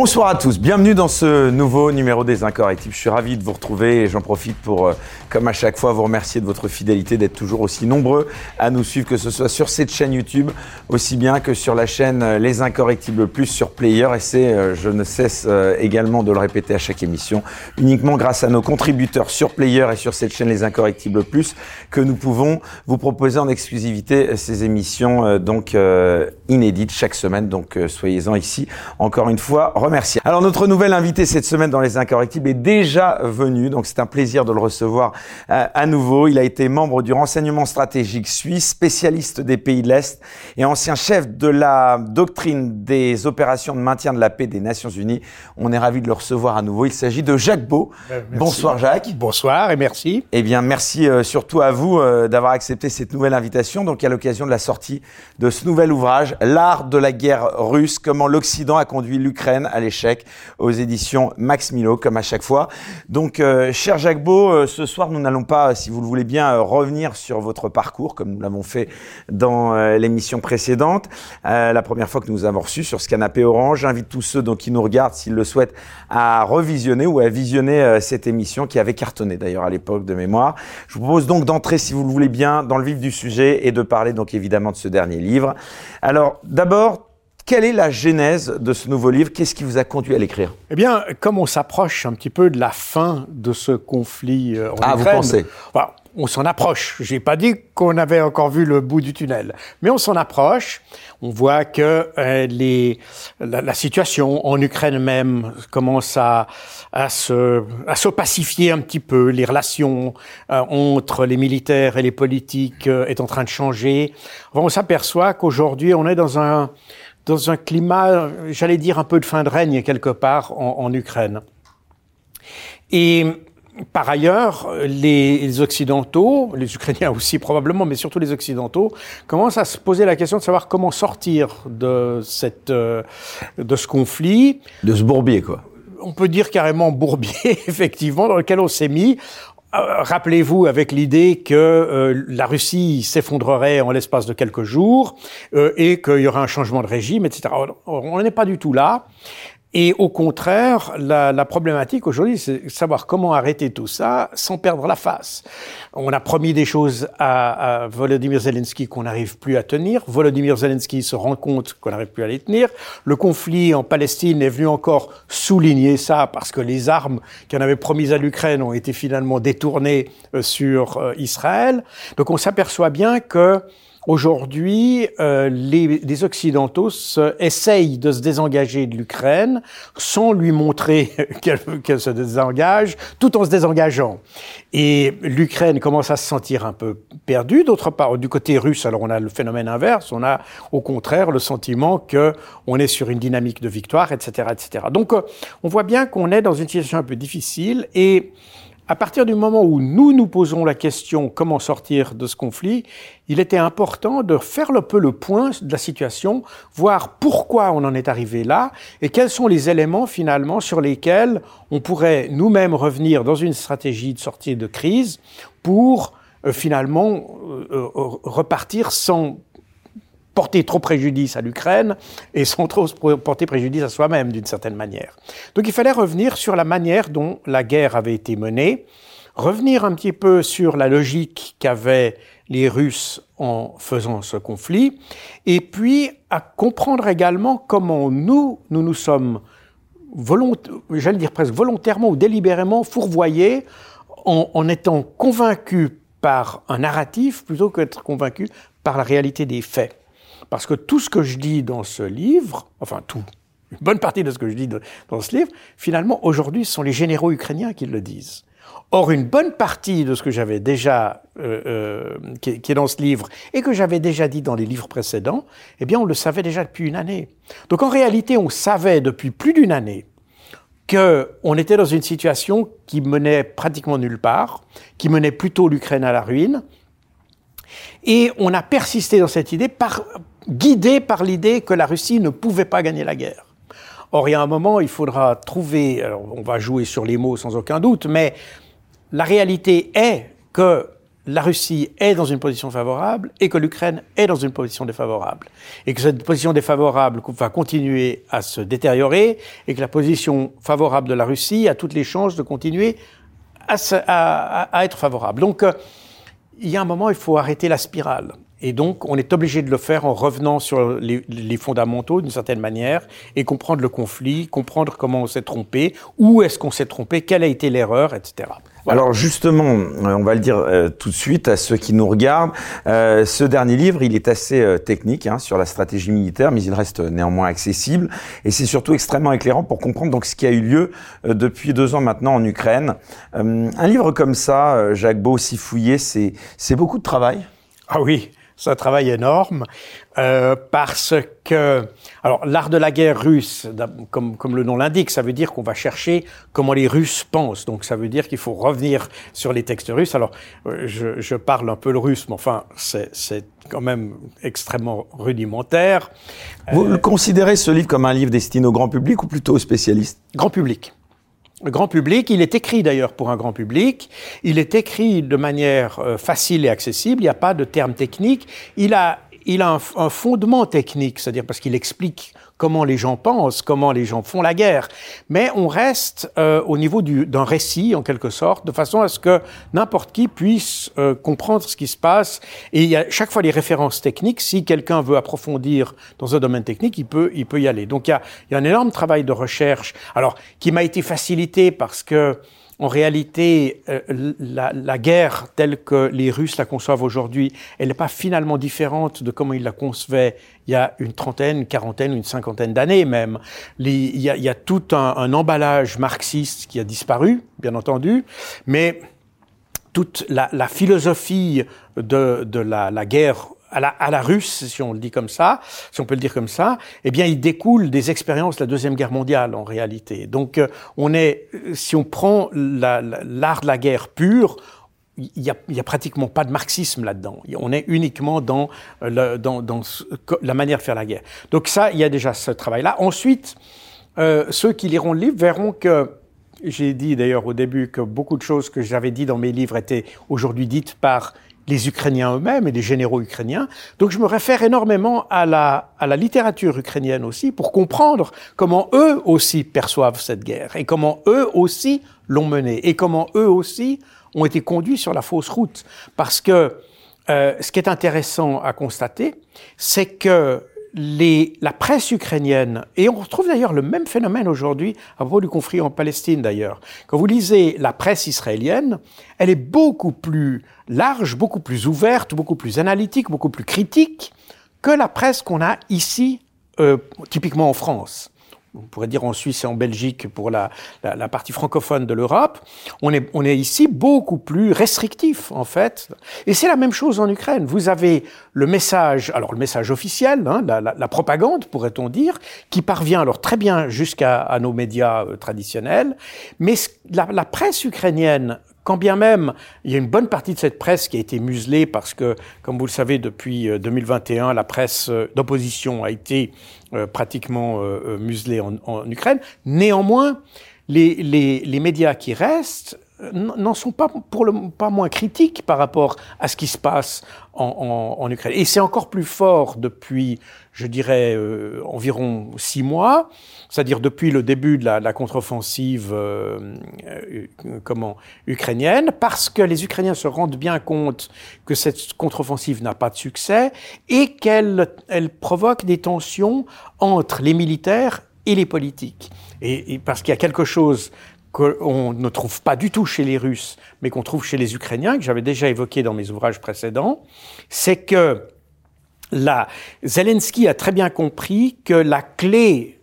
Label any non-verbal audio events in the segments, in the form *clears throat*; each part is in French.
Bonsoir à tous, bienvenue dans ce nouveau numéro des Incorrectibles. Je suis ravi de vous retrouver et j'en profite pour, euh, comme à chaque fois, vous remercier de votre fidélité, d'être toujours aussi nombreux à nous suivre, que ce soit sur cette chaîne YouTube, aussi bien que sur la chaîne euh, Les Incorrectibles Plus sur Player. Et c'est, euh, je ne cesse également de le répéter à chaque émission, uniquement grâce à nos contributeurs sur Player et sur cette chaîne Les Incorrectibles Plus que nous pouvons vous proposer en exclusivité ces émissions donc inédites chaque semaine. Donc soyez-en ici encore une fois Alors notre nouvel invité cette semaine dans les Incorrectibles est déjà venu, donc c'est un plaisir de le recevoir euh, à nouveau. Il a été membre du renseignement stratégique suisse, spécialiste des pays de l'Est et ancien chef de la doctrine des opérations de maintien de la paix des Nations Unies. On est ravi de le recevoir à nouveau. Il s'agit de Jacques Beau. Ben, Bonsoir Jacques. Bonsoir et merci. Eh bien merci euh, surtout à vous euh, d'avoir accepté cette nouvelle invitation, donc à l'occasion de la sortie de ce nouvel ouvrage, L'art de la guerre russe, comment l'Occident a conduit l'Ukraine à l'échec aux éditions Max Milo, comme à chaque fois. Donc, euh, cher Jacques Beau, euh, ce soir, nous n'allons pas, si vous le voulez bien, euh, revenir sur votre parcours, comme nous l'avons fait dans l'émission précédente, la première fois que nous avons reçu sur ce canapé orange. J'invite tous ceux donc, qui nous regardent, s'ils le souhaitent, à revisionner ou à visionner cette émission qui avait cartonné d'ailleurs à l'époque de mémoire. Je vous propose donc d'entrer, si vous le voulez bien, dans le vif du sujet et de parler donc évidemment de ce dernier livre. Alors, d'abord, quelle est la genèse de ce nouveau livre? Qu'est-ce qui vous a conduit à l'écrire? Eh bien, comme on s'approche un petit peu de la fin de ce conflit euh, en ah, vous pensez? on s'en approche. J'ai pas dit qu'on avait encore vu le bout du tunnel, mais on s'en approche. On voit que euh, les, la, situation en Ukraine même commence à, à, se, à se pacifier un petit peu. Les relations euh, entre les militaires et les politiques euh, est en train de changer. on s'aperçoit qu'aujourd'hui, on est dans un dans un climat, j'allais dire, un peu de fin de règne quelque part en, en Ukraine. Et par ailleurs, les Occidentaux, les Ukrainiens aussi *laughs* probablement, mais surtout les Occidentaux, commencent à se poser la question de savoir comment sortir de, cette, euh, de ce conflit. De ce bourbier, quoi. On peut dire carrément bourbier, *laughs* effectivement, dans lequel on s'est mis. Euh, rappelez-vous avec l'idée que euh, la Russie s'effondrerait en l'espace de quelques jours euh, et qu'il y aura un changement de régime, etc. on n'est pas du tout là. Et au contraire, la, la problématique aujourd'hui, c'est savoir comment arrêter tout ça sans perdre la face. On a promis des choses à, à Volodymyr Zelensky qu'on n'arrive plus à tenir. Volodymyr Zelensky se rend compte qu'on n'arrive plus à les tenir. Le conflit en Palestine est venu encore souligner ça parce que les armes qu'on avait promises à l'Ukraine ont été finalement détournées euh, sur euh, Israël. Donc on s'aperçoit bien que Aujourd'hui, euh, les, les, Occidentaux essayent de se désengager de l'Ukraine sans lui montrer *laughs* qu'elle se désengage, tout en se désengageant. Et l'Ukraine commence à se sentir un peu perdue. D'autre part, du côté russe, alors on a le phénomène inverse, on a au contraire le sentiment que on est sur une dynamique de victoire, etc., etc. Donc, euh, on voit bien qu'on est dans une situation un peu difficile et à partir du moment où nous nous posons la question comment sortir de ce conflit, il était important de faire un peu le point de la situation, voir pourquoi on en est arrivé là et quels sont les éléments finalement sur lesquels on pourrait nous-mêmes revenir dans une stratégie de sortie de crise pour euh, finalement euh, euh, repartir sans porter trop préjudice à l'Ukraine et sans trop porter préjudice à soi-même d'une certaine manière. Donc il fallait revenir sur la manière dont la guerre avait été menée, revenir un petit peu sur la logique qu'avaient les Russes en faisant ce conflit, et puis à comprendre également comment nous, nous nous sommes j'allais dire presque volontairement ou délibérément fourvoyés en, en étant convaincus par un narratif plutôt qu'être convaincus par la réalité des faits. Parce que tout ce que je dis dans ce livre, enfin tout, une bonne partie de ce que je dis dans ce livre, finalement, aujourd'hui, ce sont les généraux ukrainiens qui le disent. Or, une bonne partie de ce que j'avais déjà, euh, euh, qui, est dans ce livre, et que j'avais déjà dit dans les livres précédents, eh bien, on le savait déjà depuis une année. Donc, en réalité, on savait depuis plus d'une année qu'on était dans une situation qui menait pratiquement nulle part, qui menait plutôt l'Ukraine à la ruine, et on a persisté dans cette idée, par, guidé par l'idée que la Russie ne pouvait pas gagner la guerre. Or, il y a un moment, il faudra trouver, alors on va jouer sur les mots sans aucun doute, mais la réalité est que la Russie est dans une position favorable et que l'Ukraine est dans une position défavorable. Et que cette position défavorable va continuer à se détériorer et que la position favorable de la Russie a toutes les chances de continuer à, être favorable. Donc, euh, il y a un moment, il faut arrêter la spirale. Et donc, on est obligé de le faire en revenant sur les, les fondamentaux d'une certaine manière et comprendre le conflit, comprendre comment on s'est trompé, où est-ce qu'on s'est trompé, quelle a été l'erreur, etc. Alors justement, euh, on va le dire euh, tout de suite à ceux qui nous regardent, euh, ce dernier livre, il est assez euh, technique hein, sur la stratégie militaire, mais il reste néanmoins accessible et c'est surtout extrêmement éclairant pour comprendre donc ce qui a eu lieu depuis deux ans maintenant en Ukraine. un livre comme ça, Jacques Beau, si fouillé, c'est beaucoup de travail. Ah oui, c'est un travail énorme euh, parce que, alors l'art de la guerre russe, comme, comme le nom l'indique, ça veut dire qu'on va chercher comment les Russes pensent. Donc ça veut dire qu'il faut revenir sur les textes russes. Alors euh, je, je parle un peu le russe, mais enfin c'est quand même extrêmement rudimentaire. Vous euh, considérez ce livre comme un livre destiné au grand public ou plutôt aux spécialistes? Grand public grand public. Il est écrit d'ailleurs pour un grand public. Il est écrit de manière euh, facile et accessible. Il n'y a pas de termes techniques. Il a, il a un fondement technique, c'est-à-dire parce qu'il explique comment les gens pensent, comment les gens font la guerre. Mais on reste euh, au niveau d'un récit, en quelque sorte, de façon à ce que n'importe qui puisse euh, comprendre ce qui se passe. Et il y a chaque fois les références techniques. Si quelqu'un veut approfondir dans un domaine technique, il peut, il peut y aller. Donc il y a, il y a un énorme travail de recherche, alors qui m'a été facilité parce que en réalité, euh, la, la, guerre telle que les Russes la conçoivent aujourd'hui, elle n'est pas finalement différente de comment ils la concevaient il y a une trentaine, une quarantaine, une cinquantaine d'années même. il, y a, il, y a, tout un, un, emballage marxiste qui a disparu, bien entendu, mais toute la, la philosophie de, de la, la guerre à la, russe, si on le dit comme ça, si on peut le dire comme ça, eh bien, il découle des expériences de la deuxième guerre mondiale en réalité. Donc, euh, on est, si on prend l'art de la guerre pure, il y, a, pratiquement pas de marxisme là-dedans. On est uniquement dans, euh, la manière de faire la guerre. Donc ça, il y a déjà ce travail-là. Ensuite, euh, ceux qui liront le livre verront que j'ai dit d'ailleurs au début que beaucoup de choses que j'avais dit dans mes livres étaient aujourd'hui dites par les Ukrainiens eux-mêmes et les généraux ukrainiens. Donc je me réfère énormément à la, à la littérature ukrainienne aussi pour comprendre comment eux aussi perçoivent cette guerre et comment eux aussi l'ont menée et comment eux aussi ont été conduits sur la fausse route. Parce que euh, ce qui est intéressant à constater, c'est que les, la presse ukrainienne, et on retrouve d'ailleurs le même phénomène aujourd'hui à propos du conflit en Palestine d'ailleurs. Quand vous lisez la presse israélienne, elle est beaucoup plus large, beaucoup plus ouverte, beaucoup plus analytique, beaucoup plus critique que la presse qu'on a ici, euh, typiquement en France on pourrait dire en Suisse et en Belgique pour la, la, la partie francophone de l'Europe, on est, on est ici beaucoup plus restrictif en fait. Et c'est la même chose en Ukraine. Vous avez le message, alors le message officiel, hein, la, la, propagande pourrait-on dire, qui parvient alors très bien jusqu'à nos médias euh, traditionnels, mais la, presse ukrainienne quand bien même il y a une bonne partie de cette presse qui a été muselée parce que, comme vous le savez, depuis 2021, euh, la presse euh, d'opposition a été euh, pratiquement muselée en, Ukraine. Néanmoins, les médias qui restent n'en sont pas pour le pas moins critiques par rapport à ce qui se passe en, Ukraine. Et c'est encore plus fort depuis, je dirais, euh, environ six mois, c'est-à-dire depuis le début de la, contre-offensive euh, euh, ukrainienne, parce que les Ukrainiens se rendent bien compte que cette contre-offensive n'a pas de succès et qu'elle elle provoque des tensions entre les militaires et les politiques. Et parce qu'il y a quelque chose qu'on ne trouve pas du tout chez les Russes, mais qu'on trouve chez les Ukrainiens, que j'avais déjà évoqué dans mes ouvrages précédents, c'est que Zelensky a très bien compris que la clé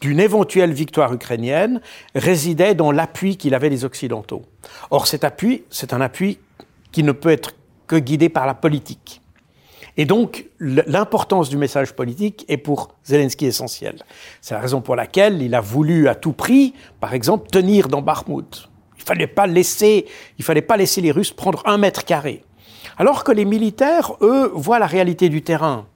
d'une éventuelle victoire ukrainienne résidait dans l'appui qu'il avait des Occidentaux. Or cet appui, c'est un appui qui ne peut être que guidé par la politique. Et donc, l'importance du message politique est pour Zelensky essentielle. C'est la raison pour laquelle il a voulu à tout prix, par exemple, tenir dans Bakhmut. Il fallait pas laisser, il fallait pas laisser les Russes prendre un mètre carré. Alors que les militaires, eux, voient la réalité du terrain.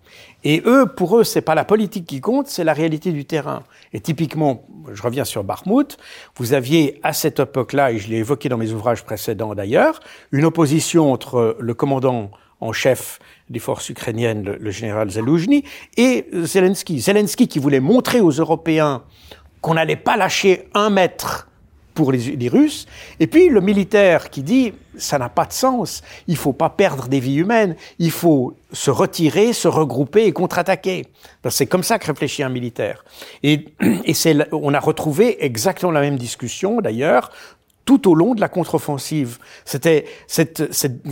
Et eux, pour eux, c'est pas la politique qui compte, c'est la réalité du terrain. Et typiquement, je reviens sur Barmouth, vous aviez à cette époque-là, et je l'ai évoqué dans mes ouvrages précédents d'ailleurs, une opposition entre le commandant en chef des forces ukrainiennes, le, général Zaloujny, et Zelensky. Zelensky qui voulait montrer aux Européens qu'on n'allait pas lâcher un mètre pour les, Russes. Et puis le militaire qui dit ça n'a pas de sens, il faut pas perdre des vies humaines, il faut se retirer, se regrouper et contre-attaquer. C'est comme ça que réfléchit un militaire. Et, *clears throat* on a retrouvé exactement la même discussion d'ailleurs tout au long de la contre-offensive. C'était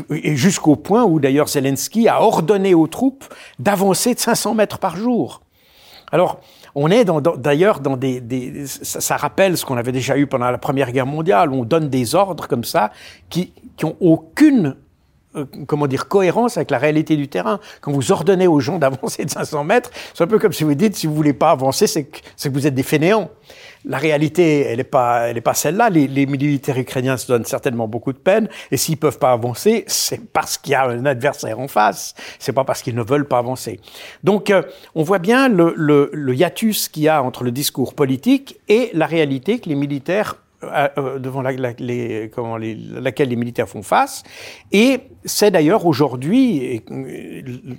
jusqu'au point où d'ailleurs Zelensky a ordonné aux troupes d'avancer de 500 mètres par jour. Alors, on est d'ailleurs dans, des, ça, rappelle ce qu'on avait déjà eu pendant la Première Guerre mondiale, on donne des ordres comme ça qui, qui ont aucune euh, comment dire, cohérence avec la réalité du terrain. Quand vous ordonnez aux gens d'avancer de 500 mètres, c'est un peu comme si vous dites, si vous voulez pas avancer, c'est que, que, vous êtes des fainéants. La réalité, elle n'est pas, elle est pas celle-là. Les, les, militaires ukrainiens se donnent certainement beaucoup de peine, et s'ils peuvent pas avancer, c'est parce qu'il y a un adversaire en face. C'est pas parce qu'ils ne veulent pas avancer. Donc, euh, on voit bien le, le, le hiatus qu'il y a entre le discours politique et la réalité que les militaires devant la, les, comment, les, laquelle les militaires font face. Et c'est d'ailleurs aujourd'hui,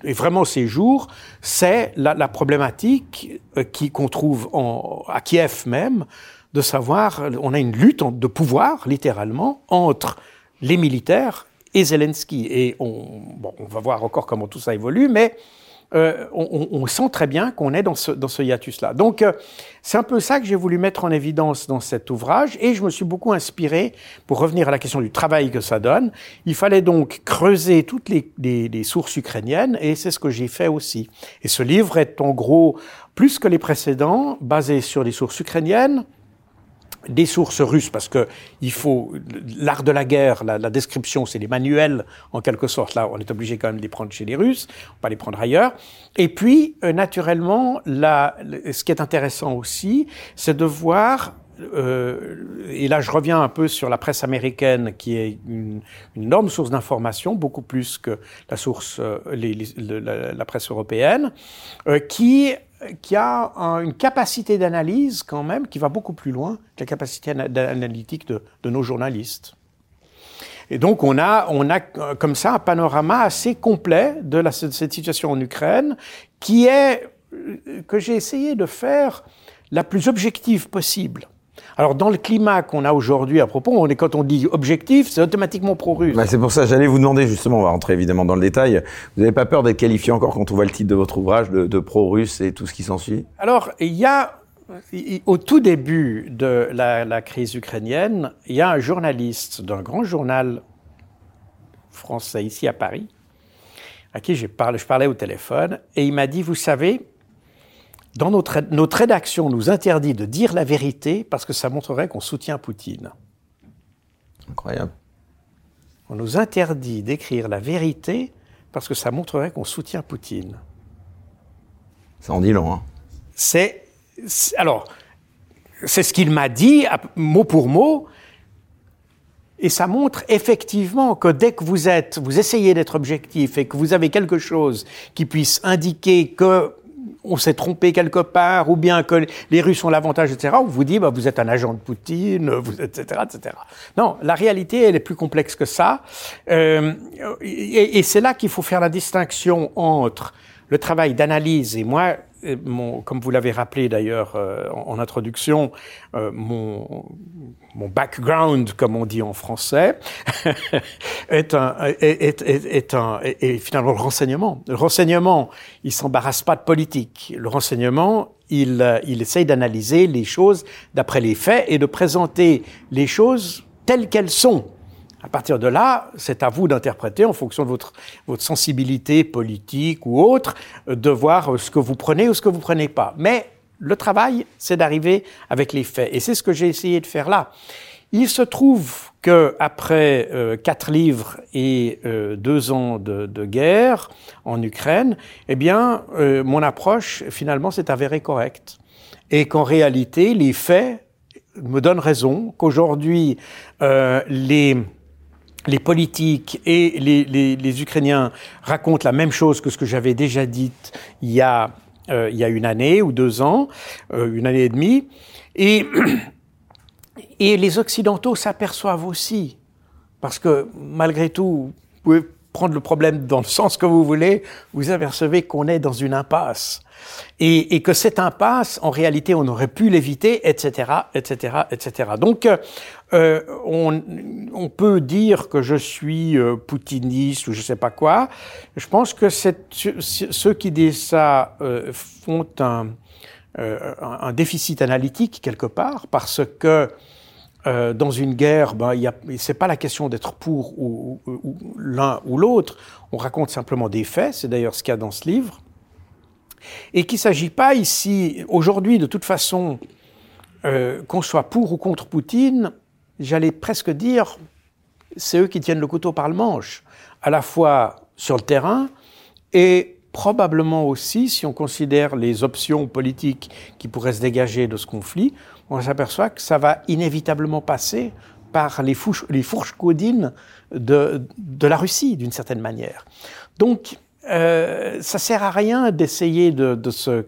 et, vraiment ces jours, c'est la, la, problématique euh, qu'on trouve en, à Kiev même, de savoir, on a une lutte de pouvoir, littéralement, entre les militaires et Zelensky. Et on, bon, on va voir encore comment tout ça évolue, mais euh, on, on, sent très bien qu'on est dans ce, dans ce hiatus-là. Donc, euh, c'est un peu ça que j'ai voulu mettre en évidence dans cet ouvrage, et je me suis beaucoup inspiré, pour revenir à la question du travail que ça donne, il fallait donc creuser toutes les, les, les sources ukrainiennes, et c'est ce que j'ai fait aussi. Et ce livre est en gros, plus que les précédents, basé sur les sources ukrainiennes, des sources russes, parce que il faut l'art de la guerre, la, la description, c'est les manuels en quelque sorte. Là, on est obligé quand même de les prendre chez les Russes, pas les prendre ailleurs. Et puis, euh, naturellement, la, ce qui est intéressant aussi, c'est de voir euh, et là, je reviens un peu sur la presse américaine, qui est une, une énorme source d'information, beaucoup plus que la source, euh, la, la, presse européenne, euh, qui qui a une capacité d'analyse quand même qui va beaucoup plus loin que la capacité analytique de, nos journalistes. Et donc on a, on a comme ça un panorama assez complet de, de cette situation en Ukraine qui est, que j'ai essayé de faire la plus objective possible. Alors, dans le climat qu'on a aujourd'hui à propos, on est, quand on dit objectif, c'est automatiquement pro-russe. Bah c'est pour ça, j'allais vous demander justement, on va rentrer évidemment dans le détail, vous n'avez pas peur d'être qualifié encore quand on voit le titre de votre ouvrage de, de pro-russe et tout ce qui s'ensuit? Alors, il y a, au tout début de la, la crise ukrainienne, il y a un journaliste d'un grand journal français ici à Paris, à qui je parlais au téléphone, et il m'a dit, vous savez, dans notre, notre rédaction nous interdit de dire la vérité parce que ça montrerait qu'on soutient Poutine. Incroyable. On nous interdit d'écrire la vérité parce que ça montrerait qu'on soutient Poutine. Ça en dit long. Hein. C'est alors c'est ce qu'il m'a dit mot pour mot. Et ça montre effectivement que dès que vous êtes, vous essayez d'être objectif et que vous avez quelque chose qui puisse indiquer que on s'est trompé quelque part, ou bien que les Russes ont l'avantage, etc., on vous dit, bah, vous êtes un agent de Poutine, *laughs* etc., etc. Non, la réalité, elle est plus complexe que ça. Euh, et, c'est là qu'il faut faire la distinction entre le travail d'analyse, et moi, comme vous l'avez rappelé d'ailleurs euh, en, en, introduction, euh, mon, mon, background, comme on dit en français, *laughs* est, un, est, est, un, est, finalement le renseignement. Le renseignement, il s'embarrasse pas de politique. Le renseignement, il, il essaye d'analyser les choses d'après les faits et de présenter les choses telles qu'elles sont. À partir de là, c'est à vous d'interpréter en fonction de votre, votre sensibilité politique ou autre, de voir ce que vous prenez ou ce que vous prenez pas. Mais le travail, c'est d'arriver avec les faits. Et c'est ce que j'ai essayé de faire là. Il se trouve que après euh, quatre livres et euh, deux ans de, guerre en Ukraine, eh bien, euh, mon approche finalement s'est avérée correcte, et qu'en réalité, les faits me donnent raison, qu'aujourd'hui, les les politiques et les, les, les, Ukrainiens racontent la même chose que ce que j'avais déjà dit il y a, euh, il y a une année ou deux ans, euh, une année et demie. Et, *clears throat* et les Occidentaux s'aperçoivent aussi, parce que malgré tout, vous pouvez prendre le problème dans le sens que vous voulez, vous apercevez qu'on est dans une impasse. Et, et, que cette impasse, en réalité, on aurait pu l'éviter, etc., etc., etc. Donc, euh, on, on, peut dire que je suis euh, poutiniste ou je sais pas quoi. Je pense que ceux qui disent ça euh, font un, euh, un, déficit analytique quelque part, parce que euh, dans une guerre, ben, c'est pas la question d'être pour ou, ou, l'un ou l'autre. On raconte simplement des faits. C'est d'ailleurs ce qu'il y a dans ce livre. Et qu'il s'agit pas ici, aujourd'hui, de toute façon, euh, qu'on soit pour ou contre Poutine, j'allais presque dire, c'est eux qui tiennent le couteau par le manche, à la fois sur le terrain et probablement aussi, si on considère les options politiques qui pourraient se dégager de ce conflit, on s'aperçoit que ça va inévitablement passer par les, fourches, les fourches de, de la Russie, d'une certaine manière. Donc, euh, ça sert à rien d'essayer de, de, se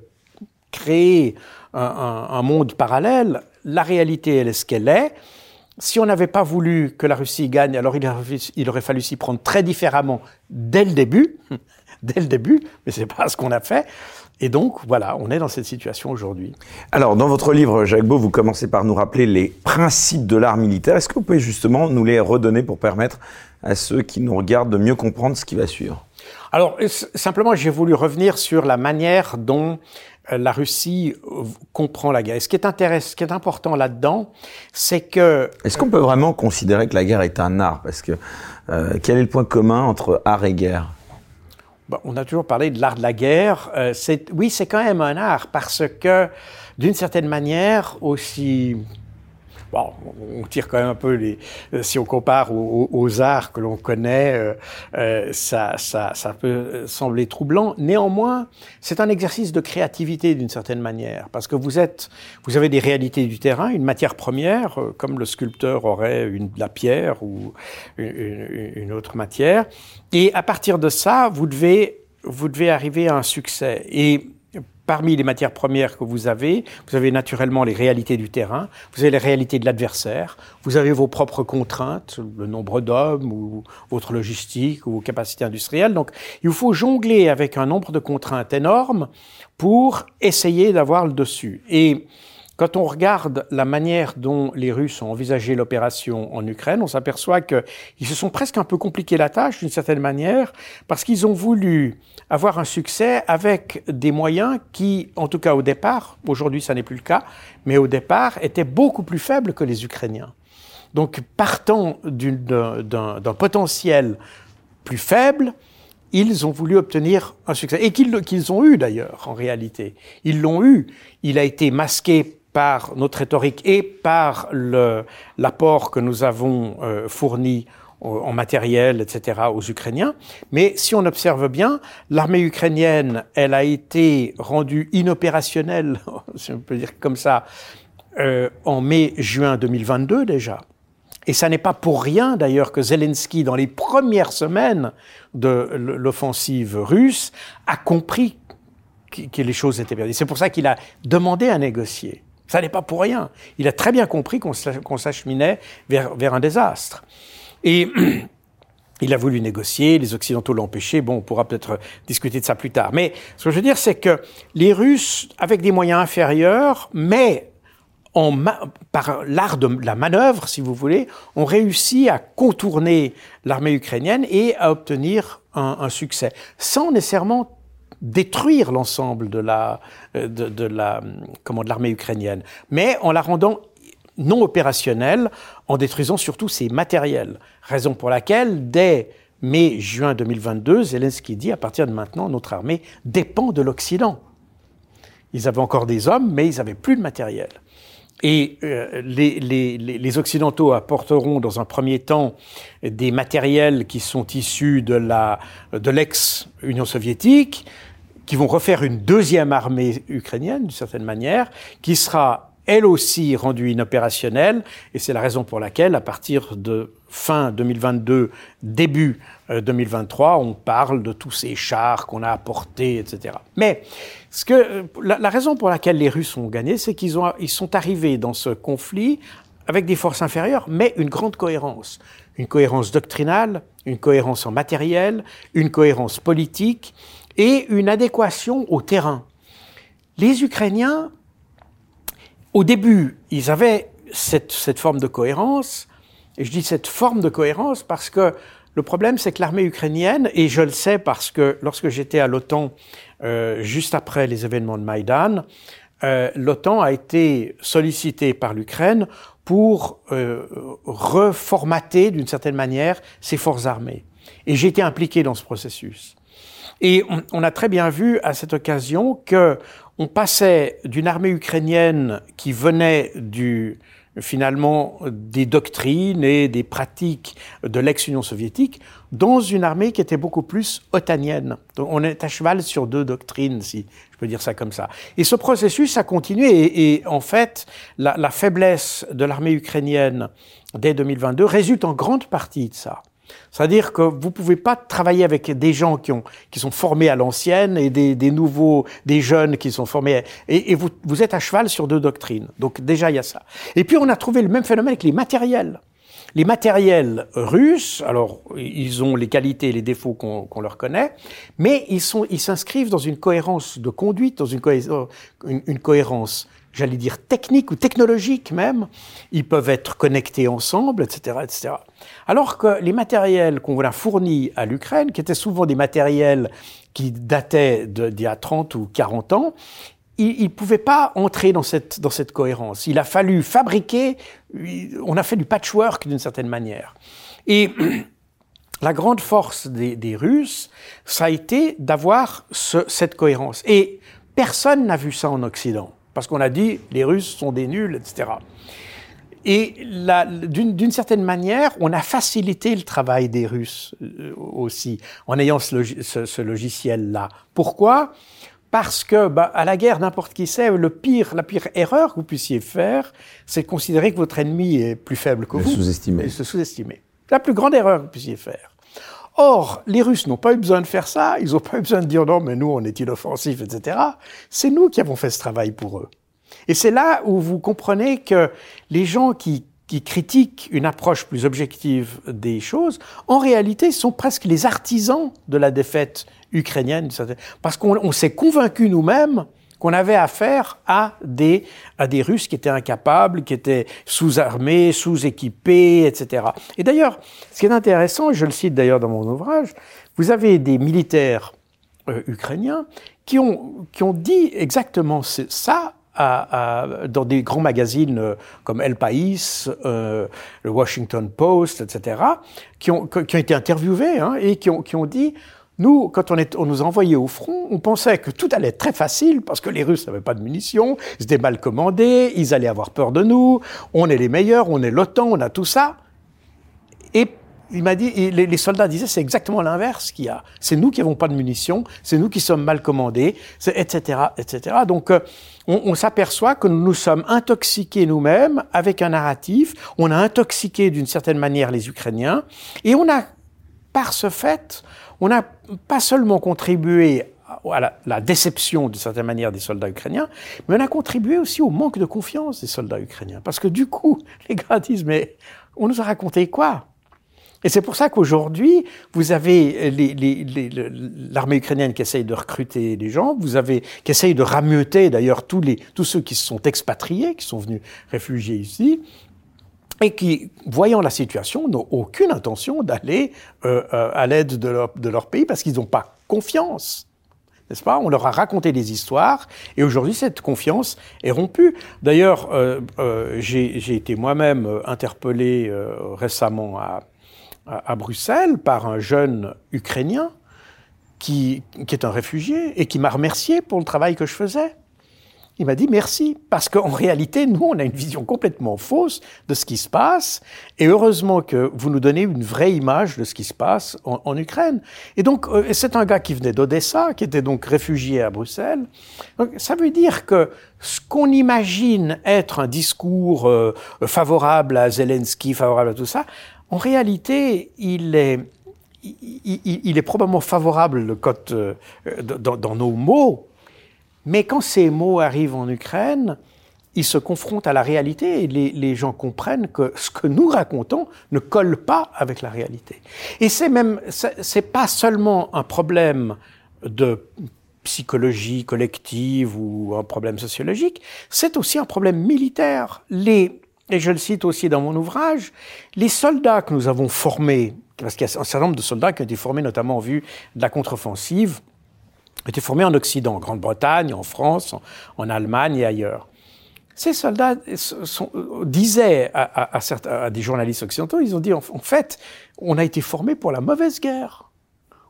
créer un, un, monde parallèle. La réalité, elle est ce qu'elle est. Si on n'avait pas voulu que la Russie gagne, alors il aurait, il aurait fallu s'y prendre très différemment dès le début, *laughs* dès le début, mais c'est pas ce qu'on a fait. Et donc, voilà, on est dans cette situation aujourd'hui. Alors, dans votre livre, Jacques Beau, vous commencez par nous rappeler les principes de l'art militaire. Est-ce que vous pouvez justement nous les redonner pour permettre à ceux qui nous regardent de mieux comprendre ce qui va suivre? Alors, simplement, j'ai voulu revenir sur la manière dont la Russie euh, comprend la guerre. Et ce qui est intéressant, ce qui est important là-dedans, c'est que... Est-ce qu'on peut vraiment considérer que la guerre est un art? Parce que euh, quel est le point commun entre art et guerre? Bon, on a toujours parlé de l'art de la guerre. Euh, oui, c'est quand même un art parce que, d'une certaine manière, aussi bon, on tire quand même un peu les. Euh, si on compare aux, arts que l'on connaît, euh, euh, ça, ça, ça peut sembler troublant. Néanmoins, c'est un exercice de créativité d'une certaine manière, parce que vous êtes, vous avez des réalités du terrain, une matière première, euh, comme le sculpteur aurait une, la pierre ou une, une autre matière, et à partir de ça, vous devez, vous devez arriver à un succès. Et parmi les matières premières que vous avez, vous avez naturellement les réalités du terrain, vous avez les réalités de l'adversaire, vous avez vos propres contraintes, le nombre d'hommes ou votre logistique ou vos capacités industrielles. Donc, il vous faut jongler avec un nombre de contraintes énormes pour essayer d'avoir le dessus. Et quand on regarde la manière dont les Russes ont envisagé l'opération en Ukraine, on s'aperçoit qu'ils se sont presque un peu compliqué la tâche d'une certaine manière, parce qu'ils ont voulu avoir un succès avec des moyens qui, en tout cas au départ, aujourd'hui ça n'est plus le cas, mais au départ étaient beaucoup plus faibles que les Ukrainiens. Donc partant d'un potentiel plus faible, ils ont voulu obtenir un succès. Et qu'ils ont eu d'ailleurs, en réalité. Ils l'ont eu. Il a été masqué par notre rhétorique et par l'apport que nous avons euh, fourni en matériel, etc., aux Ukrainiens. Mais si on observe bien, l'armée ukrainienne, elle a été rendue inopérationnelle, *laughs* si on peut dire comme ça, euh, en mai-juin 2022 déjà. Et ça n'est pas pour rien d'ailleurs que Zelensky, dans les premières semaines de l'offensive russe, a compris que les choses étaient perdues. C'est pour ça qu'il a demandé à négocier. Ça n'est pas pour rien. Il a très bien compris qu'on s'acheminait vers, un désastre. Et *clears throat* il a voulu négocier, les Occidentaux l'ont empêché. Bon, on pourra peut-être discuter de ça plus tard. Mais ce que je veux dire, c'est que les Russes, avec des moyens inférieurs, mais par l'art de la manœuvre, si vous voulez, ont réussi à contourner l'armée ukrainienne et à obtenir un, un succès, sans nécessairement détruire l'ensemble de la, euh, de, la, comment, de l'armée ukrainienne, mais en la rendant non opérationnelle, en détruisant surtout ses matériels. Raison pour laquelle, dès mai-juin 2022, Zelensky dit à partir de maintenant, notre armée dépend de l'Occident. Ils avaient encore des hommes, mais ils n'avaient plus de matériel. Et euh, les, les, les, Occidentaux apporteront dans un premier temps des matériels qui sont issus de l'ex-Union soviétique, qui vont refaire une deuxième armée ukrainienne d'une certaine manière, qui sera elle aussi rendue inopérationnelle, et c'est la raison pour laquelle, à partir de fin 2022, début 2023, euh, on parle de tous ces chars qu'on a apportés, etc. Mais ce que, la, raison pour laquelle les Russes ont gagné, c'est qu'ils ont, ils sont arrivés dans ce conflit avec des forces inférieures, mais une grande cohérence. Une cohérence doctrinale, une cohérence en matériel, une cohérence politique et une adéquation au terrain. Les Ukrainiens, au début, ils avaient cette, cette forme de cohérence, et je dis cette forme de cohérence parce que le problème, c'est que l'armée ukrainienne, et je le sais parce que lorsque j'étais à l'OTAN, euh, juste après les événements de Maïdan, euh, l'OTAN a été sollicité par l'Ukraine pour euh, reformater d'une certaine manière ses forces armées. Et été impliqué dans ce processus. Et on, a très bien vu à cette occasion que on passait d'une armée ukrainienne qui venait du finalement des doctrines et des pratiques de l'ex-Union soviétique dans une armée qui était beaucoup plus otanienne. Donc on est à cheval sur deux doctrines, si je peux dire ça comme ça. Et ce processus a continué et, et en fait, la, la faiblesse de l'armée ukrainienne dès 2022 résulte en grande partie de ça. C'est-à-dire que vous pouvez pas travailler avec des gens qui, ont, qui sont formés à l'ancienne et des, des, nouveaux, des jeunes qui sont formés, et, et vous, vous, êtes à cheval sur deux doctrines. Donc déjà, il y a ça. Et puis on a trouvé le même phénomène avec les matériels. Les matériels russes, alors ils ont les qualités et les défauts qu'on qu leur connaît, mais ils sont, ils s'inscrivent dans une cohérence de conduite, dans une, une cohérence j'allais dire techniques ou technologiques même, ils peuvent être connectés ensemble, etc., etc. Alors que les matériels qu'on a fournis à l'Ukraine, qui étaient souvent des matériels qui dataient d'il y a 30 ou 40 ans, ils ne pouvaient pas entrer dans cette, dans cette cohérence. Il a fallu fabriquer, on a fait du patchwork d'une certaine manière. Et *clears throat* la grande force des, des Russes, ça a été d'avoir ce, cette cohérence. Et personne n'a vu ça en Occident parce qu'on a dit les Russes sont des nuls, etc. Et d'une certaine manière, on a facilité le travail des Russes euh, aussi en ayant ce, ce, ce logiciel-là. Pourquoi? Parce que bah, à la guerre, n'importe qui sait, le pire, la pire erreur que vous puissiez faire, c'est de considérer que votre ennemi est plus faible que le vous. Sous-estimer. Se sous-estimer. La plus grande erreur que vous puissiez faire. Or, les Russes n'ont pas eu besoin de faire ça, ils n'ont pas eu besoin de dire non, mais nous, on est inoffensifs, etc. C'est nous qui avons fait ce travail pour eux. Et c'est là où vous comprenez que les gens qui, critiquent une approche plus objective des choses, en réalité, sont presque les artisans de la défaite ukrainienne, parce qu'on s'est convaincu nous-mêmes qu'on avait affaire à des, à des Russes qui étaient incapables, qui étaient sous-armés, sous-équipés, etc. Et d'ailleurs, ce qui est intéressant, je le cite d'ailleurs dans mon ouvrage, vous avez des militaires euh, ukrainiens qui ont, qui ont dit exactement ça à, à, dans des grands magazines euh, comme El País, euh, le Washington Post, etc., qui ont, qui ont été interviewés hein, et qui ont, qui ont dit nous, quand on, est, on nous envoyait au front, on pensait que tout allait être très facile parce que les Russes n'avaient pas de munitions, ils étaient mal commandés, ils allaient avoir peur de nous, on est les meilleurs, on est l'OTAN, on a tout ça. Et il m'a dit, les, les, soldats disaient, c'est exactement l'inverse qu'il y a. C'est nous qui n'avons pas de munitions, c'est nous qui sommes mal commandés, etc., etc. Donc, euh, on, on s'aperçoit que nous nous sommes intoxiqués nous-mêmes avec un narratif. On a intoxiqué d'une certaine manière les Ukrainiens, et on a, par ce fait, on n'a pas seulement contribué à la, déception d'une certaine manière des soldats ukrainiens, mais on a contribué aussi au manque de confiance des soldats ukrainiens. Parce que du coup, *laughs* les gars disent, mais on nous a raconté quoi? Et c'est pour ça qu'aujourd'hui, vous avez l'armée ukrainienne qui essaye de recruter des gens, vous avez qui essaye de rameuter d'ailleurs tous les tous ceux qui se sont expatriés, qui sont venus réfugier ici, et qui, voyant la situation, n'ont aucune intention d'aller euh, euh, à l'aide de leur, de leur pays parce qu'ils n'ont pas confiance. N'est-ce pas? On leur a raconté des histoires et aujourd'hui cette confiance est rompue. D'ailleurs, euh, euh, j'ai été moi-même interpellé euh, récemment à, à, à, Bruxelles par un jeune Ukrainien qui, qui est un réfugié et qui m'a remercié pour le travail que je faisais. Il m'a dit merci, parce qu'en réalité, nous, on a une vision complètement fausse de ce qui se passe, et heureusement que vous nous donnez une vraie image de ce qui se passe en, Ukraine. Et donc, euh, c'est un gars qui venait d'Odessa, qui était donc réfugié à Bruxelles. Donc, ça veut dire que ce qu'on imagine être un discours euh, favorable à Zelensky, favorable à tout ça, en réalité, il est, il, est probablement favorable euh, dans, dans nos mots, mais quand ces mots arrivent en Ukraine, ils se confrontent à la réalité et les, gens comprennent que ce que nous racontons ne colle pas avec la réalité. Et c'est même, c'est pas seulement un problème de psychologie collective ou un problème sociologique, c'est aussi un problème militaire. Les, et je le cite aussi dans mon ouvrage, les soldats que nous avons formés, parce qu'il y a un certain nombre de soldats qui ont été formés notamment en vue de la contre-offensive, étaient formés en Occident, en Grande-Bretagne, en France, en, Allemagne et ailleurs. Ces soldats sont, disaient à, certains, à, des journalistes occidentaux, ils ont dit en, fait, on a été formés pour la mauvaise guerre.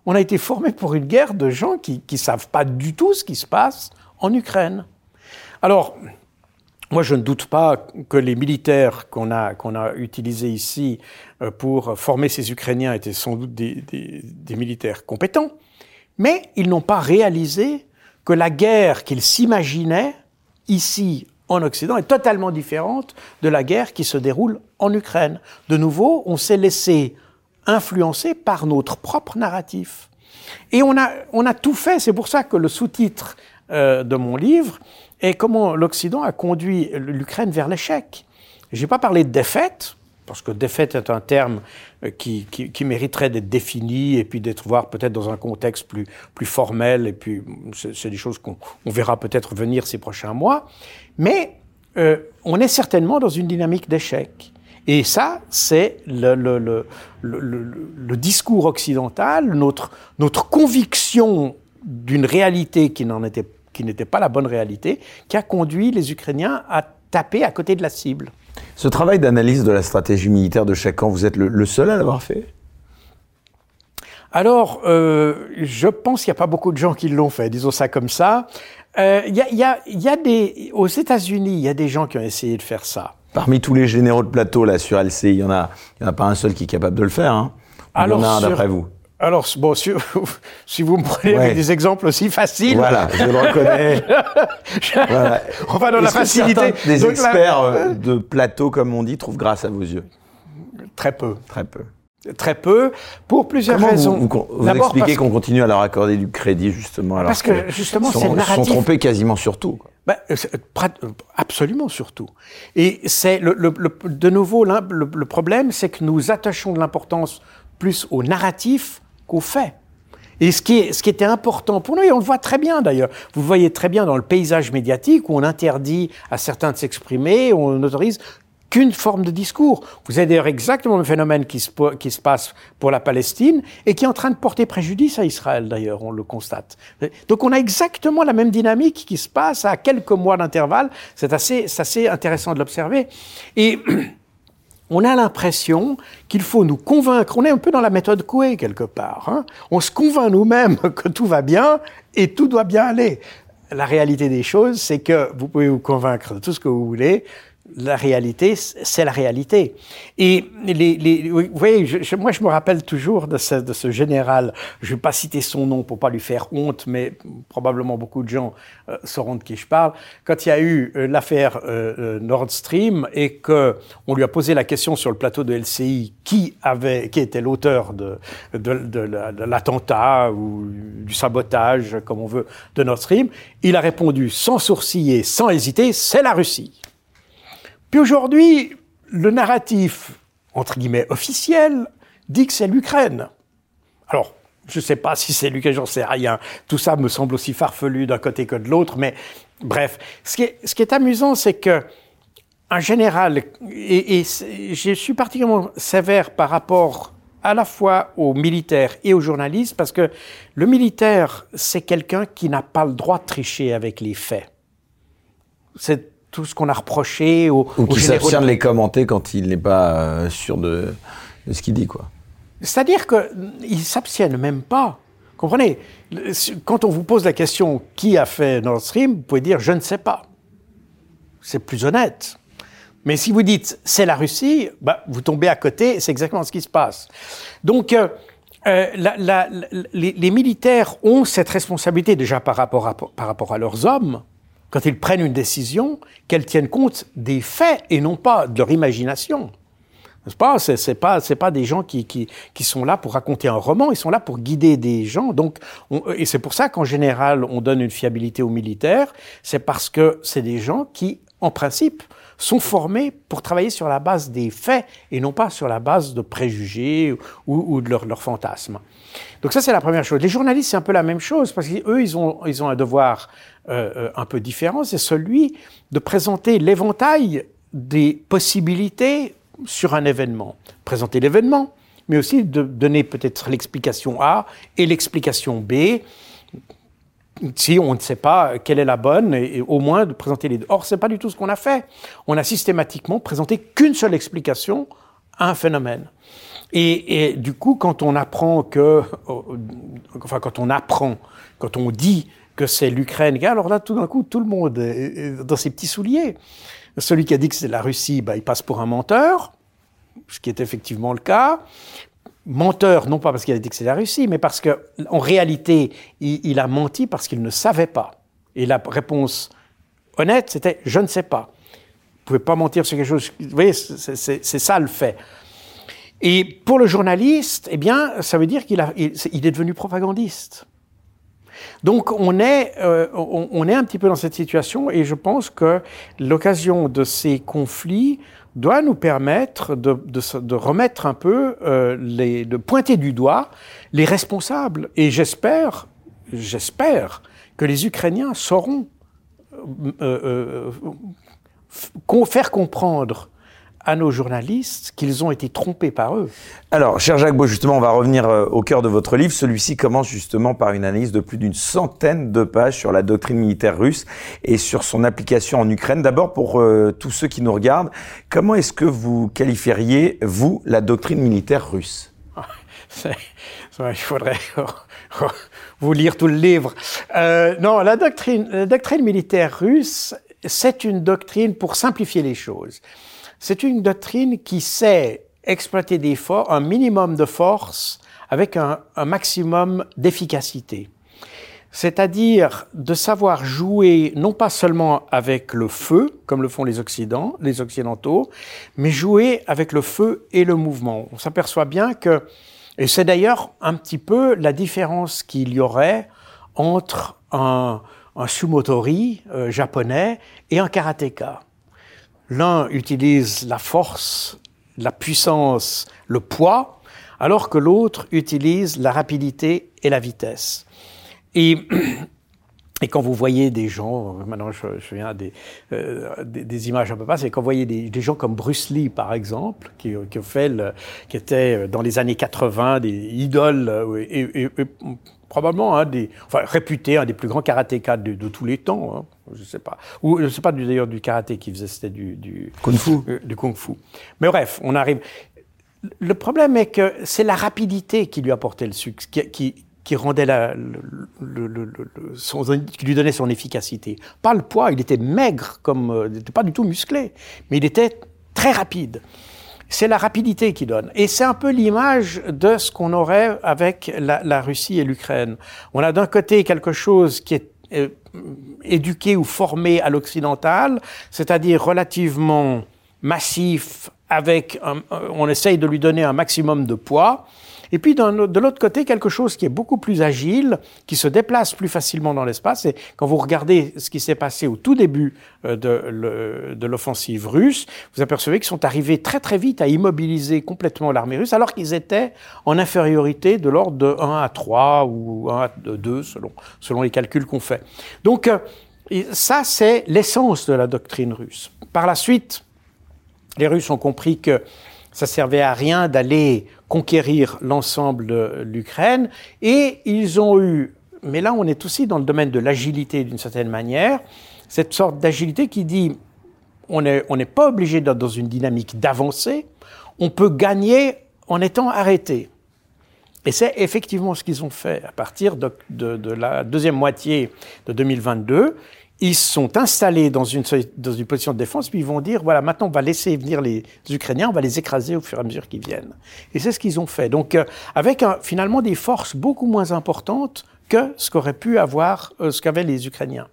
On a été formés pour une guerre de gens qui ne savent pas du tout ce qui se passe en Ukraine. Alors, moi, je ne doute pas que les militaires qu'on a, qu'on a utilisés ici euh, pour former ces Ukrainiens étaient sans doute des militaires compétents. Mais ils n'ont pas réalisé que la guerre qu'ils s'imaginaient ici en Occident est totalement différente de la guerre qui se déroule en Ukraine. De nouveau, on s'est laissé influencer par notre propre narratif. Et on a, on a tout fait, c'est pour ça que le sous-titre euh, de mon livre est comment l'Occident a conduit l'Ukraine vers l'échec. Je n'ai pas parlé de défaite, parce que défaite est un terme euh, qui, mériterait d'être défini et puis d'être voir peut-être dans un contexte plus, formel. Et puis, c'est des choses qu'on verra peut-être venir ces prochains mois. Mais euh, on est certainement dans une dynamique d'échec. Et ça, c'est le, discours occidental, notre, notre conviction d'une réalité qui n'était pas la bonne réalité, qui a conduit les Ukrainiens à taper à côté de la cible. Ce travail d'analyse de la stratégie militaire de chaque camp, vous êtes le, seul à l'avoir fait? Alors, euh, je pense qu'il n'y a pas beaucoup de gens qui l'ont fait, disons ça comme ça. Euh, il y, a, y, a, des, aux États-Unis, il y a des gens qui ont essayé de faire ça. Parmi tous les généraux de plateau là sur LCI, il y en a, il y en a pas un seul qui est capable de le faire. Hein. Il y en a un d'après vous. Alors, bon, si, *laughs* si vous me prenez des exemples aussi faciles. Voilà, je le reconnais. *laughs* voilà. On va dans la facilité. Des experts euh, de plateau, comme on dit, trouvent grâce à vos yeux? Très peu. Très peu. Très peu, pour plusieurs raisons. Vous, vous, expliquez qu'on continue à leur accorder du crédit, justement, alors parce que, justement, c'est le narratif. sont trompés quasiment sur tout. Ben, absolument sur tout. Et c'est le, le, de nouveau le, problème, c'est que nous attachons de l'importance plus au narratif qu'au fait. Et ce qui, ce qui était important pour nous, et on le voit très bien d'ailleurs, vous le voyez très bien dans le paysage médiatique où on interdit à certains de s'exprimer, on n'autorise qu'une forme de discours. Vous avez d'ailleurs exactement le phénomène qui se, qui se passe pour la Palestine et qui est en train de porter préjudice à Israël d'ailleurs, on le constate. Donc on a exactement la même dynamique qui se passe à quelques mois d'intervalle. C'est assez, assez intéressant de l'observer. Et *clears throat* on a l'impression qu'il faut nous convaincre. On est un peu dans la méthode Coué quelque part. Hein. On se convainc nous-mêmes *laughs* que tout va bien et tout doit bien aller. La réalité des choses, c'est que vous pouvez vous convaincre de tout ce que vous voulez la réalité, c'est la réalité. Et les, les, vous voyez, je, moi je me rappelle toujours de ce, de ce général, je ne vais pas citer son nom pour pas lui faire honte, mais probablement beaucoup de gens euh, sauront de qui je parle, quand il y a eu euh, l'affaire euh, Nord Stream et que on lui a posé la question sur le plateau de LCI qui avait, qui était l'auteur de, de, de l'attentat ou du sabotage, comme on veut, de Nord Stream, il a répondu sans sourciller, sans hésiter, c'est la Russie. Puis aujourd'hui, le narratif, entre guillemets, officiel, dit que c'est l'Ukraine. Alors, je ne sais pas si c'est l'Ukraine, j'en sais rien. Tout ça me semble aussi farfelu d'un côté que de l'autre, mais bref. Ce qui est, amusant, c'est que un général, et, et je suis particulièrement sévère par rapport à la fois aux militaires et aux journalistes, parce que le militaire, c'est quelqu'un qui n'a pas le droit de tricher avec les faits. C'est tout ce qu'on a reproché ou qui s'abstient de les commenter quand il n'est pas euh, sûr de, ce qu'il dit, quoi. C'est-à-dire qu'ils s'abstiennent même pas. Comprenez? Quand on vous pose la question qui a fait Nord Stream, vous pouvez dire je ne sais pas. c'est plus honnête. Mais si vous dites c'est la Russie, bah, vous tombez à côté, c'est exactement ce qui se passe. Donc, euh, euh, la, la, les, les, militaires ont cette responsabilité déjà par rapport à, par rapport à leurs hommes, quand ils prennent une décision, qu'elles tiennent compte des faits et non pas de leur imagination. N'est-ce pas? C'est pas des gens qui, sont là pour raconter un roman, ils sont là pour guider des gens. Donc on, et c'est pour ça qu'en général on donne une fiabilité aux militaires, c'est parce que c'est des gens qui en principe sont formés pour travailler sur la base des faits et non pas sur la base de préjugés ou, de leurs leur fantasmes. Donc ça, c'est la première chose. Les journalistes, c'est un peu la même chose, parce qu'eux, ils ont un devoir euh, euh, un peu différent, c'est celui de présenter l'éventail des possibilités sur un événement. Présenter l'événement, mais aussi de donner peut-être l'explication A et l'explication B, si on ne sait pas quelle est la bonne, et, au moins de présenter les deux. Or, c'est pas du tout ce qu'on a fait. On a systématiquement présenté qu'une seule explication à un phénomène. Et, et, du coup, quand on apprend que, euh, enfin, quand on apprend, quand on dit que c'est l'Ukraine, alors là, tout d'un coup, tout le monde est dans ses petits souliers. Celui qui a dit que c'est la Russie, bah, il passe pour un menteur, ce qui est effectivement le cas menteur, non pas parce qu'il a dit que c'est la Russie, mais parce qu'en réalité, il, a menti parce qu'il ne savait pas. Et la réponse honnête, c'était je ne sais pas. Vous pouvez pas mentir sur quelque chose. Vous voyez, c'est ça le fait. Et pour le journaliste, eh bien, ça veut dire qu'il il, est devenu propagandiste. Donc on est, euh, on, est un petit peu dans cette situation et je pense que l'occasion de ces conflits doit nous permettre de, de, remettre un peu, euh, les, de pointer du doigt les responsables. Et j'espère, j'espère que les Ukrainiens sauront euh, faire comprendre à nos journalistes qu'ils ont été trompés par eux. Alors, cher Jacques Beau, justement, on va revenir euh, au cœur de votre livre. Celui-ci commence justement par une analyse de plus d'une centaine de pages sur la doctrine militaire russe et sur son application en Ukraine. D'abord, pour euh, tous ceux qui nous regardent, comment est-ce que vous qualifieriez, vous, la doctrine militaire russe? *laughs* Il faudrait *laughs* vous lire tout le livre. Euh, non, la doctrine, la doctrine militaire russe, c'est une doctrine pour simplifier les choses. C'est une doctrine qui sait exploiter des forces, un minimum de force avec un, maximum d'efficacité. C'est-à-dire de savoir jouer non pas seulement avec le feu, comme le font les les Occidentaux, mais jouer avec le feu et le mouvement. On s'aperçoit bien que, et c'est d'ailleurs un petit peu la différence qu'il y aurait entre un, un sumotori euh, japonais et un karatéka. L'un utilise la force, la puissance, le poids, alors que l'autre utilise la rapidité et la vitesse. *clears throat* et quand vous voyez des gens, maintenant je, je viens des, euh, des, des, images un peu pas, c'est quand vous voyez des, des, gens comme Bruce Lee, par exemple, qui, qui, fait le, qui était dans les années 80 des idoles euh, et, et, et probablement un des, enfin réputé un des plus grands karatékas de, de tous les temps. Hein je sais pas. Ou je sais pas d'ailleurs du karaté qui faisait, c'était du, du kung fu. Euh, du kung fu. Mais bref, on arrive. Le problème est que c'est la rapidité qui lui apportait le succès, qui, qui, qui rendait la, le, le, le, son, qui lui donnait son efficacité. Pas le poids, il était maigre, comme, euh, il n'était pas du tout musclé, mais il était très rapide. C'est la rapidité qui donne. Et c'est un peu l'image de ce qu'on aurait avec la, Russie et l'Ukraine. On a d'un côté quelque chose qui est euh, éduqué ou formé à l'occidental, c'est-à-dire relativement massif, avec on essaye de lui donner un maximum de poids, et puis de l'autre côté, quelque chose qui est beaucoup plus agile, qui se déplace plus facilement dans l'espace. Et quand vous regardez ce qui s'est passé au tout début euh, de l'offensive russe, vous apercevez qu'ils sont arrivés très très vite à immobiliser complètement l'armée russe, alors qu'ils étaient en infériorité de l'ordre de 1 à 3 ou 1 à 2 selon, selon les calculs qu'on fait. Donc euh, ça, c'est l'essence de la doctrine russe. Par la suite, les Russes ont compris que ça servait à rien d'aller conquérir l'ensemble de l'Ukraine et ils ont eu, mais là on est aussi dans le domaine de l'agilité d'une certaine manière, cette sorte d'agilité qui dit on n'est on n'est pas obligé d'être dans une dynamique d'avancer, on peut gagner en étant arrêté. Et c'est effectivement ce qu'ils ont fait à partir de, la deuxième moitié de 2022. Ils sont installés dans une, dans une position de défense, puis ils vont dire, voilà, maintenant on va laisser venir les Ukrainiens, on va les écraser au fur et à mesure qu'ils viennent. Et c'est ce qu'ils ont fait. Donc, euh, avec finalement des forces beaucoup moins importantes que ce qu'auraient pu avoir, euh, ce qu'avaient les Ukrainiens.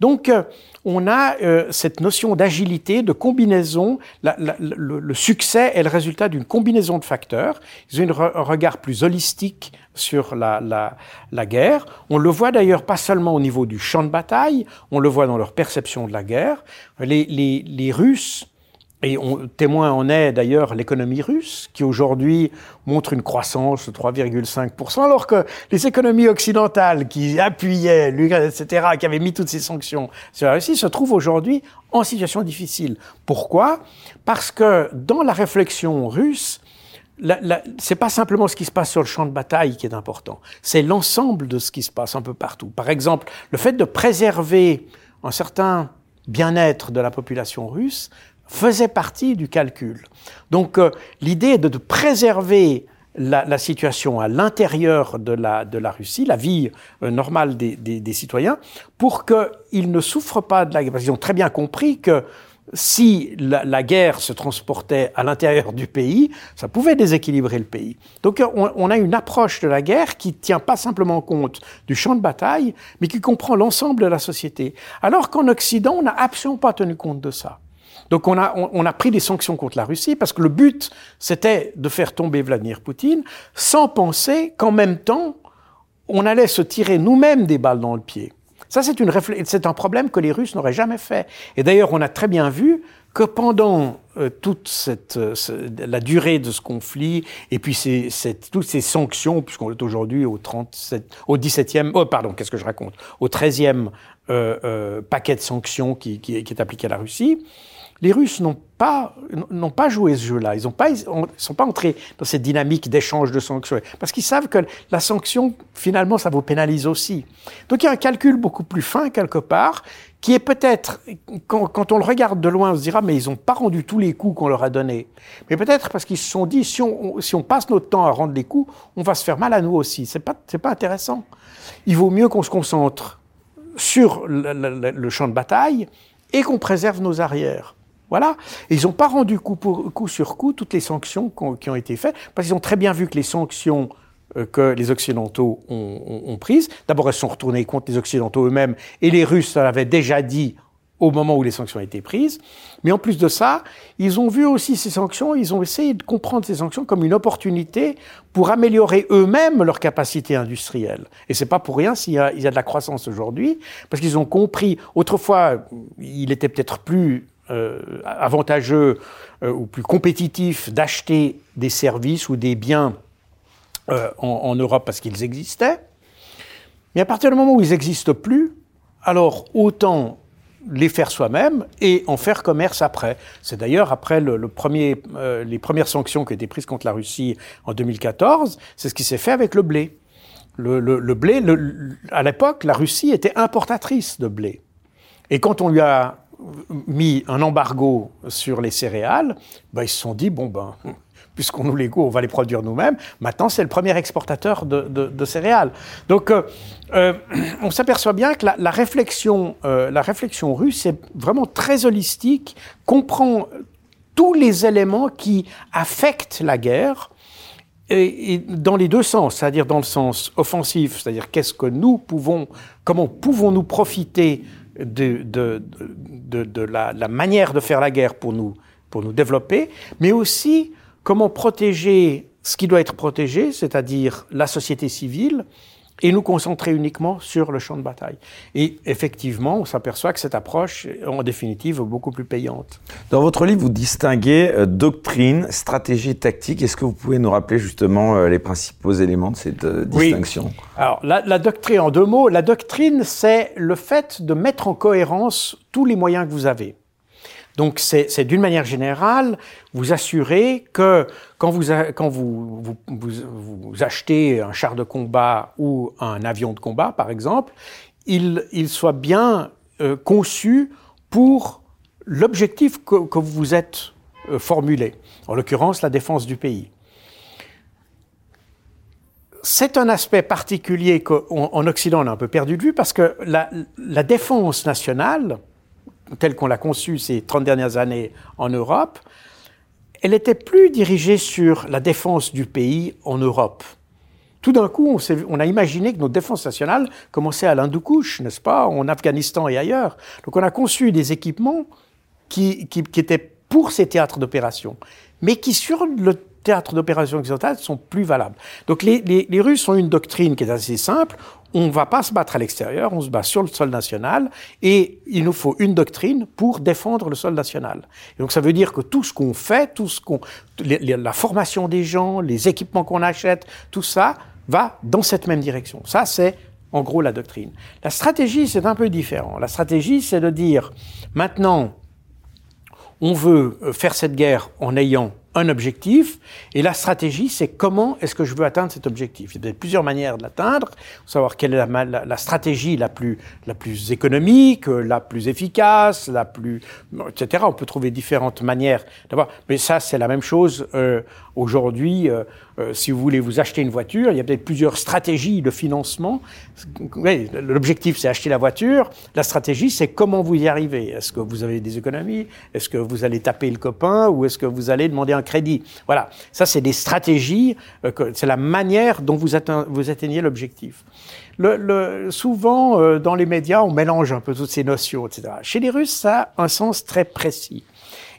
Donc, euh, on a euh, cette notion d'agilité, de combinaison. le, succès est le résultat d'une combinaison de facteurs. Ils ont un regard plus holistique sur la, guerre. On le voit d'ailleurs pas seulement au niveau du champ de bataille, on le voit dans leur perception de la guerre. Les, les Russes et on, témoin en est d'ailleurs l'économie russe, qui aujourd'hui montre une croissance de 3,5%, alors que les économies occidentales qui appuyaient l'Ukraine, etc., qui avaient mis toutes ces sanctions sur la Russie, se trouvent aujourd'hui en situation difficile. Pourquoi? Parce que dans la réflexion russe, c'est pas simplement ce qui se passe sur le champ de bataille qui est important, c'est l'ensemble de ce qui se passe un peu partout. Par exemple, le fait de préserver un certain bien-être de la population russe faisait partie du calcul. Donc euh, l'idée est de, préserver la, situation à l'intérieur de la, Russie, la vie euh, normale des, citoyens, pour qu'ils ne souffrent pas de la guerre. Parce qu'ils ont très bien compris que si la, guerre se transportait à l'intérieur du pays, ça pouvait déséquilibrer le pays. Donc on, on, a une approche de la guerre qui tient pas simplement compte du champ de bataille, mais qui comprend l'ensemble de la société. Alors qu'en Occident, on n'a absolument pas tenu compte de ça. Donc on a, on, a pris des sanctions contre la Russie parce que le but, c'était de faire tomber Vladimir Poutine sans penser qu'en même temps, on allait se tirer nous-mêmes des balles dans le pied. Ça, c'est, une c'est un problème que les Russes n'auraient jamais fait. Et d'ailleurs, on a très bien vu que pendant euh, toute cette, euh, la durée de ce conflit, et puis toutes ces sanctions, puisqu'on est aujourd'hui au 37, au 17e, oh, pardon, qu'est-ce que je raconte, au 13e euh, paquet de sanctions qui, qui, est appliqué à la Russie, les Russes n'ont pas, n'ont pas joué ce jeu-là. Ils ne sont pas entrés dans cette dynamique d'échange de sanctions. Parce qu'ils savent que la sanction, finalement, ça vous pénalise aussi. Donc il y a un calcul beaucoup plus fin, quelque part, qui est peut-être, quand, on le regarde de loin, on se dira, mais ils n'ont pas rendu tous les coups qu'on leur a donnés. Mais peut-être parce qu'ils se sont dit, si on, si on passe notre temps à rendre les coups, on va se faire mal à nous aussi. C'est pas, c'est pas intéressant. Il vaut mieux qu'on se concentre sur le champ de bataille et qu'on préserve nos arrières. Voilà. ils n'ont pas rendu coup, coup, sur coup toutes les sanctions qui ont été faites, parce qu'ils ont très bien vu que les sanctions euh, que les Occidentaux ont, prises, d'abord elles sont retournées contre les Occidentaux eux-mêmes, et les Russes l'avaient déjà dit au moment où les sanctions été prises. Mais en plus de ça, ils ont vu aussi ces sanctions, ils ont essayé de comprendre ces sanctions comme une opportunité pour améliorer eux-mêmes leur capacité industrielle. Et c'est pas pour rien s'il y, y a de la croissance aujourd'hui, parce qu'ils ont compris, autrefois, il était peut-être plus euh, avantageux euh, ou plus compétitif d'acheter des services ou des biens euh, en, Europe parce qu'ils existaient. Mais à partir du moment où ils n'existent plus, alors autant les faire soi-même et en faire commerce après. C'est d'ailleurs après les premières sanctions qui ont été prises contre la Russie en 2014, c'est ce qui s'est fait avec le blé. Le blé, à l'époque, la Russie était importatrice de blé. Et quand on lui a mis un embargo sur les céréales, ben, ils se sont dit, bon, ben, puisqu'on nous les goûte, on va les produire nous-mêmes. Maintenant, c'est le premier exportateur de, céréales. Donc, euh, euh, on s'aperçoit bien que la, réflexion, euh, la réflexion russe est vraiment très holistique, comprend tous les éléments qui affectent la guerre, dans les deux sens, c'est-à-dire dans le sens offensif, c'est-à-dire qu'est-ce que nous pouvons, comment pouvons-nous profiter de, de, de, de la, la, manière de faire la guerre pour nous, pour nous développer, mais aussi comment protéger ce qui doit être protégé, c'est-à-dire la société civile, et nous concentrer uniquement sur le champ de bataille. Et effectivement, on s'aperçoit que cette approche, en définitive, est beaucoup plus payante. Dans votre livre, vous distinguez euh, doctrine, stratégie et tactique. Est-ce que vous pouvez nous rappeler justement euh, les principaux éléments de cette euh, distinction? Oui. Alors, la, la, doctrine, en deux mots, la doctrine, c'est le fait de mettre en cohérence tous les moyens que vous avez. Donc c'est d'une manière générale vous assurer que quand vous, quand vous, vous, vous, achetez un char de combat ou un avion de combat, par exemple, il, il soit bien euh, conçu pour l'objectif que, que, vous vous êtes euh, formulé, en l'occurrence la défense du pays. c'est un aspect particulier qu'en Occident on a un peu perdu de vue parce que la, la défense nationale, telle qu'on l'a conçue ces 30 dernières années en Europe, elle était plus dirigée sur la défense du pays en Europe. Tout d'un coup, on, a imaginé que notre défense nationale commençait à l'Hindoukouche, n'est-ce pas, en Afghanistan et ailleurs. Donc on a conçu des équipements qui, étaient pour ces théâtres d'opération, mais qui sur le théâtre d'opération occidental sont plus valables. Donc les Russes ont une doctrine qui est assez simple on ne va pas se battre à l'extérieur, on se bat sur le sol national, et il nous faut une doctrine pour défendre le sol national. Donc ça veut dire que tout ce qu'on fait, tout ce qu'on, la formation des gens, les équipements qu'on achète, tout ça va dans cette même direction. Ça, c'est en gros la doctrine. La stratégie, c'est un peu différent. La stratégie, c'est de dire, maintenant, on veut faire cette guerre en ayant un objectif, et la stratégie, c'est comment est-ce que je veux atteindre cet objectif. Il y a plusieurs manières de l'atteindre, savoir quelle est la, stratégie la plus, la plus économique, la plus efficace, la plus, etc. On peut trouver différentes manières d'avoir, mais ça, c'est la même chose euh, aujourd'hui. Euh, euh, si vous voulez vous acheter une voiture, il y a peut-être plusieurs stratégies de financement. L'objectif, c'est acheter la voiture. La stratégie, c'est comment vous y arrivez. Est-ce que vous avez des économies? Est-ce que vous allez taper le copain? Ou est-ce que vous allez demander un crédit Voilà, ça, c'est des stratégies. Euh, c'est la manière dont vous, atteignez l'objectif. Souvent, euh, dans les médias, on mélange un peu toutes ces notions, etc. Chez les Russes, ça a un sens très précis.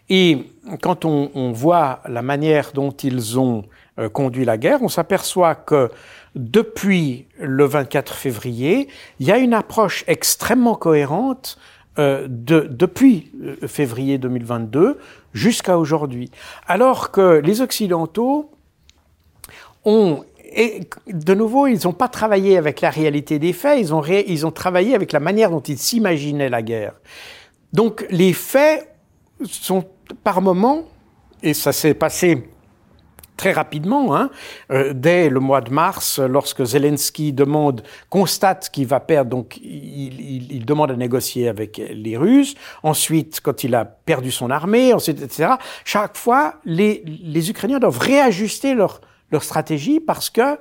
Et quand on, on voit la manière dont ils ont euh, conduit la guerre, on s'aperçoit que depuis le 24 février, il y a une approche extrêmement cohérente euh, de, depuis euh, février 2022 jusqu'à aujourd'hui. Alors que les Occidentaux ont de nouveau, ils n'ont pas travaillé avec la réalité des faits, ils ont, ils ont travaillé avec la manière dont ils s'imaginaient la guerre. Donc les faits sont par moments, et ça s'est passé très rapidement, hein, euh, dès le mois de mars, lorsque Zelensky demande, constate qu'il va perdre, donc il, il, demande à négocier avec les Russes. Ensuite, quand il a perdu son armée, ensuite, etc. Chaque fois, les, les Ukrainiens doivent réajuster leur, leur stratégie parce que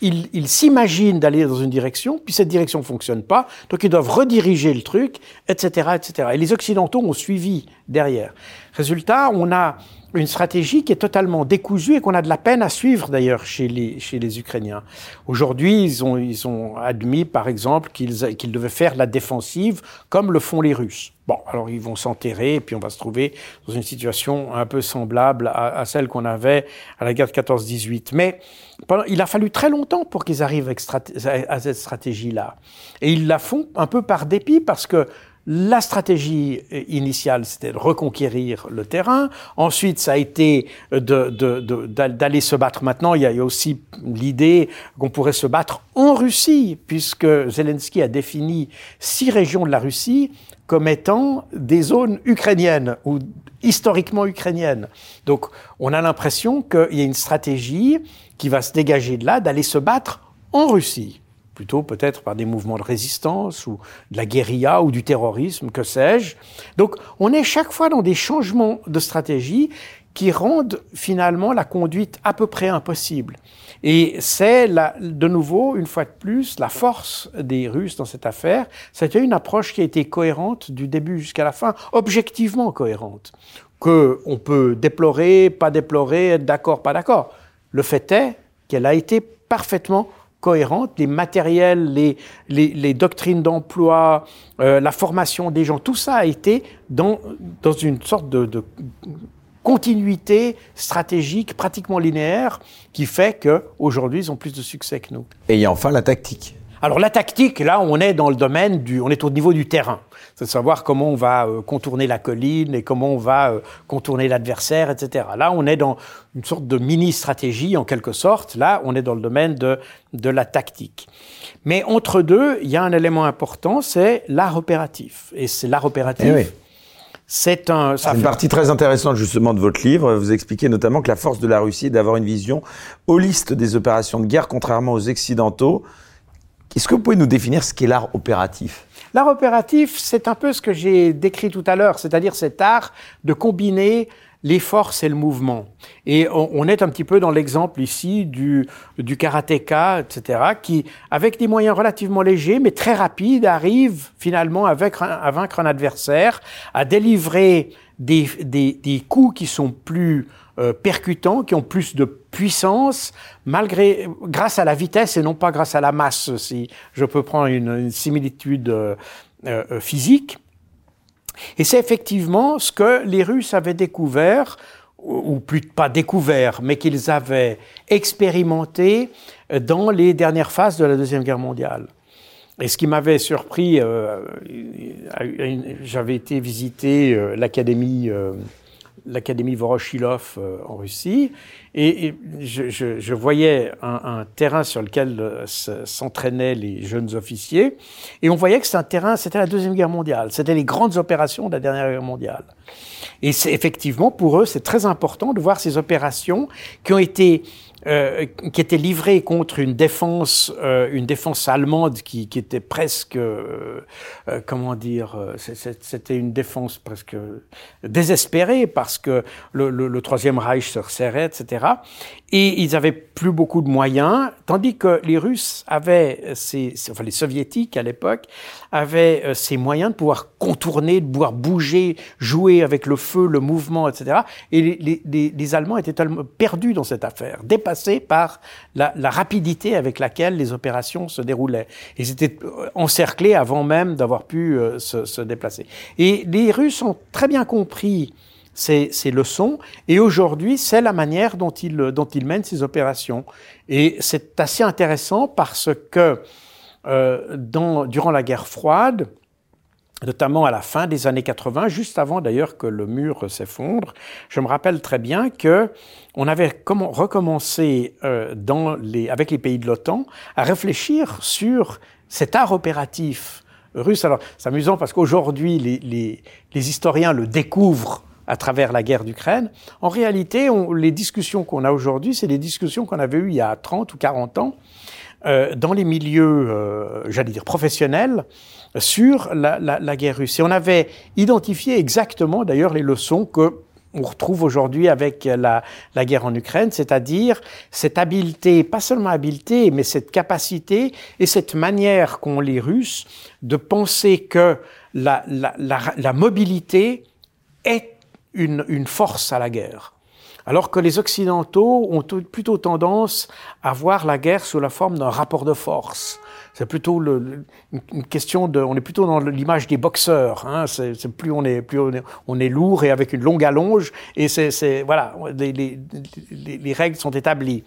ils, ils s'imaginent d'aller dans une direction, puis cette direction fonctionne pas, donc ils doivent rediriger le truc, etc., etc. Et les Occidentaux ont suivi derrière. Résultat, on a une stratégie qui est totalement décousue et qu'on a de la peine à suivre d'ailleurs chez les, chez les Ukrainiens. Aujourd'hui, ils ont, ils ont admis par exemple qu'ils devaient faire la défensive comme le font les Russes. Bon, alors ils vont s'enterrer et puis on va se trouver dans une situation un peu semblable à, à celle qu'on avait à la guerre de 14-18. Mais pendant, il a fallu très longtemps pour qu'ils arrivent à cette stratégie-là. Et ils la font un peu par dépit parce que la stratégie initiale, c'était de reconquérir le terrain. Ensuite, ça a été d'aller se battre. Maintenant, il y a aussi l'idée qu'on pourrait se battre en Russie, puisque Zelensky a défini six régions de la Russie comme étant des zones ukrainiennes ou historiquement ukrainiennes. Donc, on a l'impression qu'il y a une stratégie qui va se dégager de là, d'aller se battre en Russie plutôt peut-être par des mouvements de résistance ou de la guérilla ou du terrorisme, que sais-je. Donc on est chaque fois dans des changements de stratégie qui rendent finalement la conduite à peu près impossible. Et c'est de nouveau, une fois de plus, la force des Russes dans cette affaire. C'était une approche qui a été cohérente du début jusqu'à la fin, objectivement cohérente. Que on peut déplorer, pas déplorer, être d'accord, pas d'accord. Le fait est qu'elle a été parfaitement cohérente, les matériels, les, les, doctrines d'emploi, euh, la formation des gens, tout ça a été dans, dans une sorte de, de continuité stratégique pratiquement linéaire qui fait qu'aujourd'hui, ils ont plus de succès que nous. Et il y a enfin la tactique. Alors la tactique, là, on est dans le domaine du, on est au niveau du terrain. C'est de savoir comment on va euh, contourner la colline et comment on va euh, contourner l'adversaire, etc. Là, on est dans une sorte de mini-stratégie, en quelque sorte. Là, on est dans le domaine de, de la tactique. Mais entre deux, il y a un élément important, c'est l'art opératif. Et c'est l'art opératif. Eh oui. C'est un, une partie très intéressante justement de votre livre. Vous expliquez notamment que la force de la Russie est d'avoir une vision holiste des opérations de guerre, contrairement aux Occidentaux. Est-ce que vous pouvez nous définir ce qu'est l'art opératif? L'art opératif, c'est un peu ce que j'ai décrit tout à l'heure, c'est-à-dire cet art de combiner les forces et le mouvement. Et on, est un petit peu dans l'exemple ici du, karatéka, etc., qui, avec des moyens relativement légers, mais très rapides, arrive finalement à vaincre, un adversaire, à délivrer des coups qui sont plus euh, percutants, qui ont plus de puissance, malgré, grâce à la vitesse et non pas grâce à la masse, si je peux prendre une, similitude euh, euh, physique. Et c'est effectivement ce que les Russes avaient découvert, ou plus pas découvert, mais qu'ils avaient expérimenté dans les dernières phases de la Deuxième Guerre mondiale. Et ce qui m'avait surpris, j'avais été visiter l'Académie l'Académie Voroshilov euh, en Russie, et, je, voyais un, un, terrain sur lequel euh, s'entraînaient les jeunes officiers, et on voyait que c'était un terrain, c'était la Deuxième Guerre mondiale, c'était les grandes opérations de la dernière guerre mondiale. Et c'est effectivement, pour eux, c'est très important de voir ces opérations qui ont été euh, qui était livré contre une défense, euh, une défense allemande qui, était presque, euh, comment dire, c'était une défense presque désespérée parce que le, le, le, Troisième Reich se resserrait, etc. Et ils avaient plus beaucoup de moyens, tandis que les Russes avaient, ces, enfin les Soviétiques à l'époque, avaient ces moyens de pouvoir contourner, de pouvoir bouger, jouer avec le feu, le mouvement, etc. Et les, Allemands étaient perdus dans cette affaire, dépassés par la, rapidité avec laquelle les opérations se déroulaient. Ils étaient encerclés avant même d'avoir pu euh, se déplacer. Et les Russes ont très bien compris ces, ces leçons. Et aujourd'hui, c'est la manière dont il, dont il mène ses opérations. Et c'est assez intéressant parce que euh, dans, durant la guerre froide, notamment à la fin des années 80, juste avant d'ailleurs que le mur s'effondre, je me rappelle très bien que on avait recommencé euh, dans les, avec les pays de l'OTAN à réfléchir sur cet art opératif russe. Alors, c'est amusant parce qu'aujourd'hui, les, les, les historiens le découvrent à travers la guerre d'Ukraine. En réalité, on, les discussions qu'on a aujourd'hui, c'est des discussions qu'on avait eues il y a 30 ou 40 ans euh, dans les milieux, euh, j'allais dire, professionnels sur la, la, la, guerre russe. Et on avait identifié exactement, d'ailleurs, les leçons que on retrouve aujourd'hui avec la, la, guerre en Ukraine, c'est-à-dire cette habileté, pas seulement habileté, mais cette capacité et cette manière qu'ont les Russes de penser que la, la, la mobilité est une, force à la guerre. Alors que les Occidentaux ont plutôt tendance à voir la guerre sous la forme d'un rapport de force. C'est plutôt une question de, on est plutôt dans l'image des boxeurs. Hein, plus on est, plus lourd et avec une longue allonge. Et c'est, voilà, les, les, règles sont établies.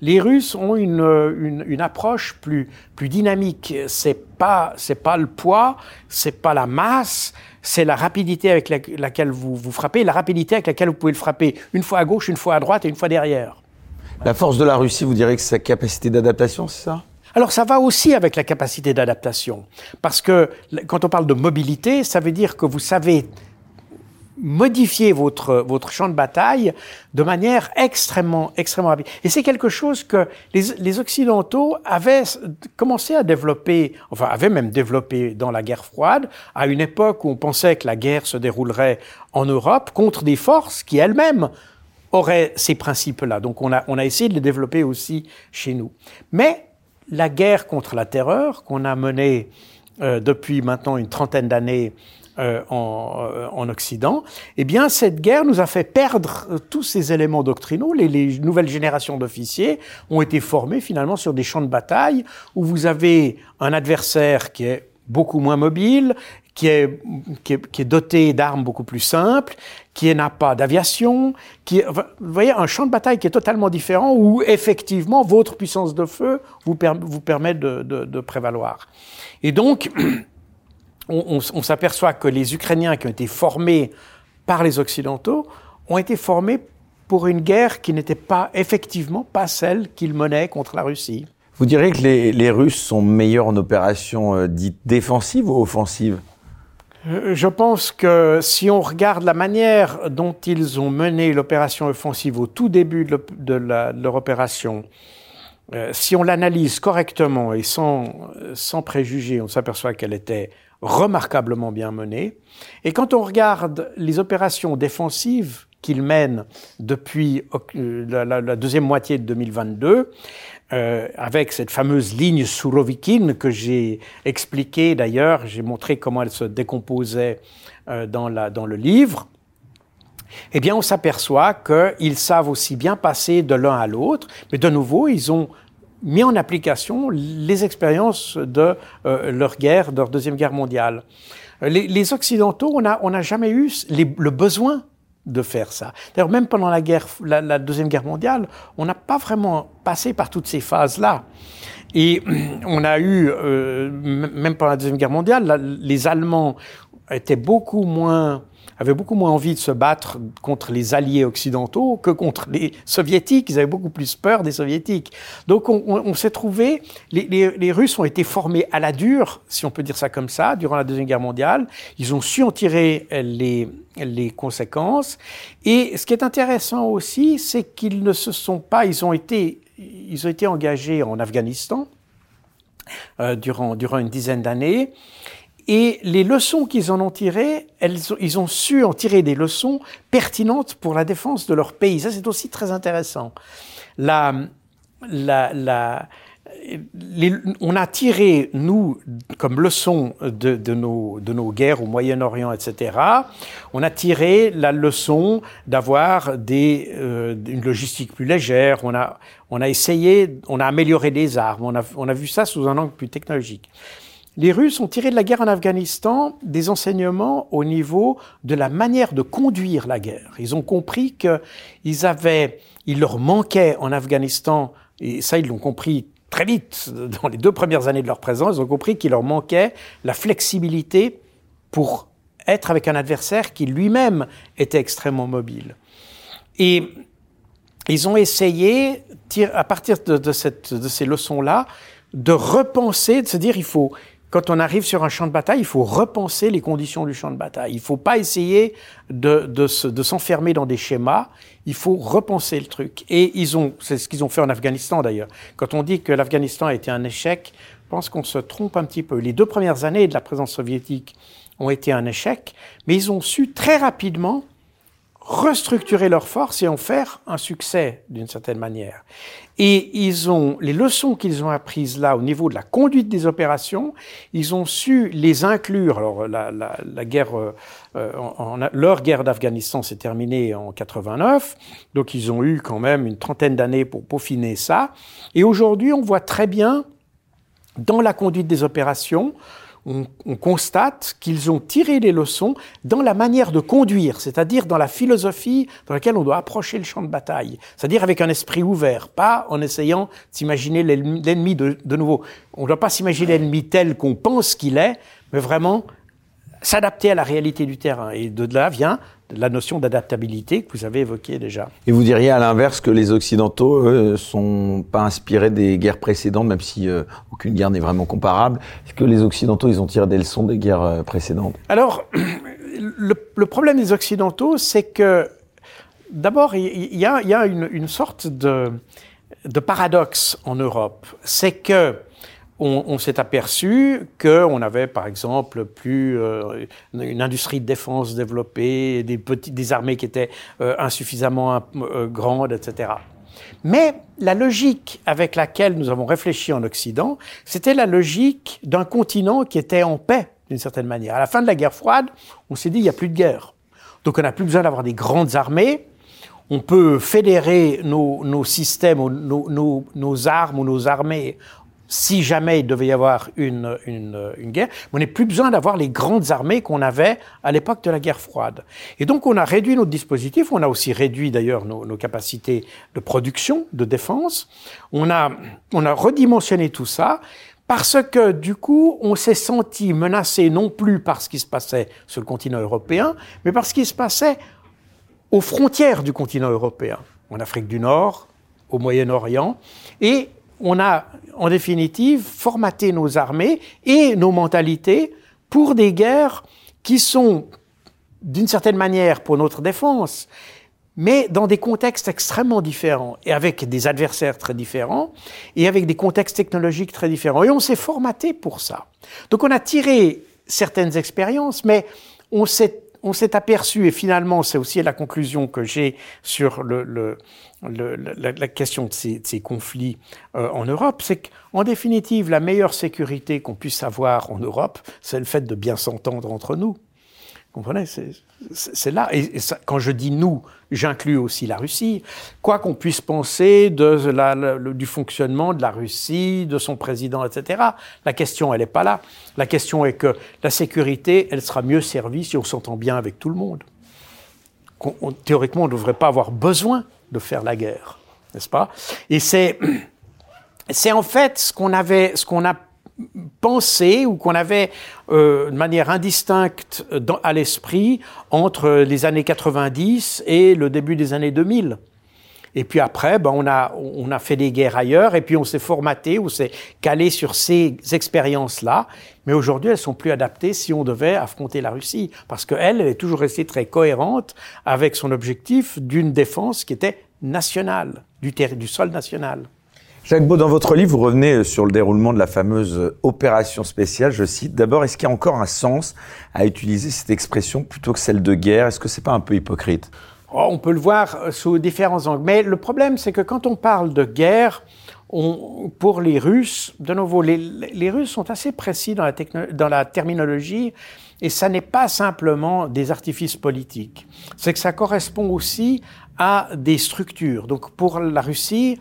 Les Russes ont une, une, une approche plus, plus dynamique. C'est pas, c'est pas le poids, c'est pas la masse, c'est la rapidité avec laquelle vous, vous frappez, la rapidité avec laquelle vous pouvez le frapper une fois à gauche, une fois à droite et une fois derrière. La force de la Russie, vous direz que c'est sa capacité d'adaptation, c'est ça? Alors ça va aussi avec la capacité d'adaptation, parce que quand on parle de mobilité, ça veut dire que vous savez modifier votre, votre champ de bataille de manière extrêmement, extrêmement rapide. Et c'est quelque chose que les, les, Occidentaux avaient commencé à développer, enfin avaient même développé dans la guerre froide, à une époque où on pensait que la guerre se déroulerait en Europe contre des forces qui elles-mêmes auraient ces principes-là. Donc on a, on a essayé de les développer aussi chez nous. Mais la guerre contre la terreur qu'on a menée euh, depuis maintenant une trentaine d'années euh, en, euh, en, Occident, eh bien, cette guerre nous a fait perdre euh, tous ces éléments doctrinaux. Les, les nouvelles générations d'officiers ont été formées finalement sur des champs de bataille où vous avez un adversaire qui est beaucoup moins mobile, qui est, qui est, qui est doté d'armes beaucoup plus simples, qui n'a pas d'aviation, qui, vous voyez, un champ de bataille qui est totalement différent où effectivement votre puissance de feu vous, per, vous permet de, de, de prévaloir. Et donc, *clears throat* on, on, on s'aperçoit que les Ukrainiens qui ont été formés par les Occidentaux ont été formés pour une guerre qui n'était pas effectivement pas celle qu'ils menaient contre la Russie. Vous direz que les, les Russes sont meilleurs en opération euh, dite défensive ou offensive euh, je pense que si on regarde la manière dont ils ont mené l'opération offensive au tout début de, de, la, de leur opération, euh, si on l'analyse correctement et sans, sans préjugés, on s'aperçoit qu'elle était remarquablement bien menée. Et quand on regarde les opérations défensives qu'il mène depuis la, la, deuxième moitié de 2022, euh, avec cette fameuse ligne Sourovikine que j'ai expliquée d'ailleurs, j'ai montré comment elle se décomposait euh, dans, la, dans le livre, eh bien on s'aperçoit qu'ils savent aussi bien passer de l'un à l'autre, mais de nouveau, ils ont mis en application les expériences de euh, leur guerre, de leur deuxième guerre mondiale. Euh, les, Occidentaux, on n'a on jamais eu le besoin de faire ça. D'ailleurs, même pendant la guerre, la deuxième guerre mondiale, on n'a pas vraiment passé par toutes ces phases-là. Et *clears throat* on a eu, euh, même pendant la deuxième guerre mondiale, les Allemands étaient beaucoup moins avaient beaucoup moins envie de se battre contre les alliés occidentaux que contre les soviétiques. Ils avaient beaucoup plus peur des soviétiques. Donc on, s'est trouvé, les, Russes ont été formés à la dure, si on peut dire ça comme ça, durant la Deuxième Guerre mondiale. Ils ont su en tirer les, les conséquences. Et ce qui est intéressant aussi, c'est qu'ils ne se sont pas, ils ont été, ils ont été engagés en Afghanistan euh, durant, durant une dizaine d'années. Et les leçons qu'ils en ont tirées, ils ont su en tirer des leçons pertinentes pour la défense de leur pays. Ça, c'est aussi très intéressant. La, la, la, on a tiré, nous, comme leçon de, nos, de nos guerres au Moyen-Orient, etc., on a tiré la leçon d'avoir euh, une logistique plus légère, on a, on a essayé, on a amélioré les armes, on a, on a vu ça sous un angle plus technologique. Les Russes ont tiré de la guerre en Afghanistan des enseignements au niveau de la manière de conduire la guerre. Ils ont compris qu'ils avaient, il leur manquait en Afghanistan, et ça ils l'ont compris très vite *laughs* dans les deux premières années de leur présence, ils ont compris qu'il leur manquait la flexibilité pour être avec un adversaire qui lui-même était extrêmement mobile. Et ils ont essayé, à partir de, cette, de ces leçons-là, de repenser, de se dire il faut, quand on arrive sur un champ de bataille, il faut repenser les conditions du champ de bataille. Il ne faut pas essayer de, de, s'enfermer dans des schémas. Il faut repenser le truc. Et ils ont, c'est ce qu'ils ont fait en Afghanistan d'ailleurs. Quand on dit que l'Afghanistan a été un échec, je pense qu'on se trompe un petit peu. Les deux premières années de la présence soviétique ont été un échec, mais ils ont su très rapidement restructurer leurs forces et en faire un succès d'une certaine manière. Et ils ont les leçons qu'ils ont apprises là au niveau de la conduite des opérations, ils ont su les inclure. Alors la, la, la guerre, euh, en, leur guerre d'Afghanistan s'est terminée en 89, donc ils ont eu quand même une trentaine d'années pour peaufiner ça. Et aujourd'hui, on voit très bien dans la conduite des opérations on, constate qu'ils ont tiré les leçons dans la manière de conduire, c'est-à-dire dans la philosophie dans laquelle on doit approcher le champ de bataille, c'est-à-dire avec un esprit ouvert, pas en essayant d'imaginer l'ennemi de, de nouveau. On ne doit pas s'imaginer l'ennemi tel qu'on pense qu'il est, mais vraiment s'adapter à la réalité du terrain. Et de là vient la notion d'adaptabilité que vous avez évoquée déjà. Et vous diriez à l'inverse que les Occidentaux ne sont pas inspirés des guerres précédentes, même si euh, aucune guerre n'est vraiment comparable. Est-ce que les Occidentaux, ils ont tiré des leçons des guerres euh, précédentes? Alors, le, problème des Occidentaux, c'est que d'abord, il y, a, une, sorte de, de paradoxe en Europe. C'est que on, s'est aperçu qu'on avait, par exemple, plus euh, une industrie de défense développée, des, petites, des armées qui étaient euh, insuffisamment euh, grandes, etc. Mais la logique avec laquelle nous avons réfléchi en Occident, c'était la logique d'un continent qui était en paix, d'une certaine manière. À la fin de la guerre froide, on s'est dit, il n'y a plus de guerre. Donc on n'a plus besoin d'avoir des grandes armées, on peut fédérer nos, systèmes, nos, armes ou nos armées si jamais il devait y avoir une, une, guerre, on n'a plus besoin d'avoir les grandes armées qu'on avait à l'époque de la guerre froide. Et donc on a réduit notre dispositif, on a aussi réduit d'ailleurs nos, nos, capacités de production, de défense, on a, on a redimensionné tout ça parce que du coup on s'est senti menacé non plus par ce qui se passait sur le continent européen, mais par ce qui se passait aux frontières du continent européen, en Afrique du Nord, au Moyen-Orient, et on a en définitive formaté nos armées et nos mentalités pour des guerres qui sont d'une certaine manière pour notre défense, mais dans des contextes extrêmement différents et avec des adversaires très différents et avec des contextes technologiques très différents. Et on s'est formaté pour ça. Donc on a tiré certaines expériences, mais on s'est on s'est aperçu, et finalement c'est aussi la conclusion que j'ai sur le, le, le, la, question de ces, de ces conflits euh, en Europe, c'est qu'en définitive, la meilleure sécurité qu'on puisse avoir en Europe, c'est le fait de bien s'entendre entre nous. Comprenez C'est là. Et, quand je dis nous, j'inclus aussi la Russie. Quoi qu'on puisse penser de la, du fonctionnement de la Russie, de son président, etc. La question, elle n'est pas là. La question est que la sécurité, elle sera mieux servie si on s'entend bien avec tout le monde. On, théoriquement, on ne devrait pas avoir besoin de faire la guerre, n'est-ce pas? Et c'est *clears throat* c'est en fait ce qu'on avait, ce qu'on a pensé ou qu'on avait euh, de manière indistincte à l'esprit entre les années 90 et le début des années 2000. Et puis après, ben on, a, on a fait des guerres ailleurs, et puis on s'est formaté, on s'est calé sur ces expériences-là. Mais aujourd'hui, elles sont plus adaptées si on devait affronter la Russie, parce qu'elle, elle est toujours restée très cohérente avec son objectif d'une défense qui était nationale, du, du sol national. Jacques Beau, dans votre livre, vous revenez sur le déroulement de la fameuse opération spéciale. Je cite d'abord, est-ce qu'il y a encore un sens à utiliser cette expression plutôt que celle de guerre? Est-ce que c'est pas un peu hypocrite? Oh, On peut le voir sous différents angles. Mais le problème, c'est que quand on parle de guerre, pour les Russes, de nouveau, les, Russes sont assez précis dans la terminologie et ça n'est pas simplement des artifices politiques. C'est que ça correspond aussi à des structures. Donc pour la Russie,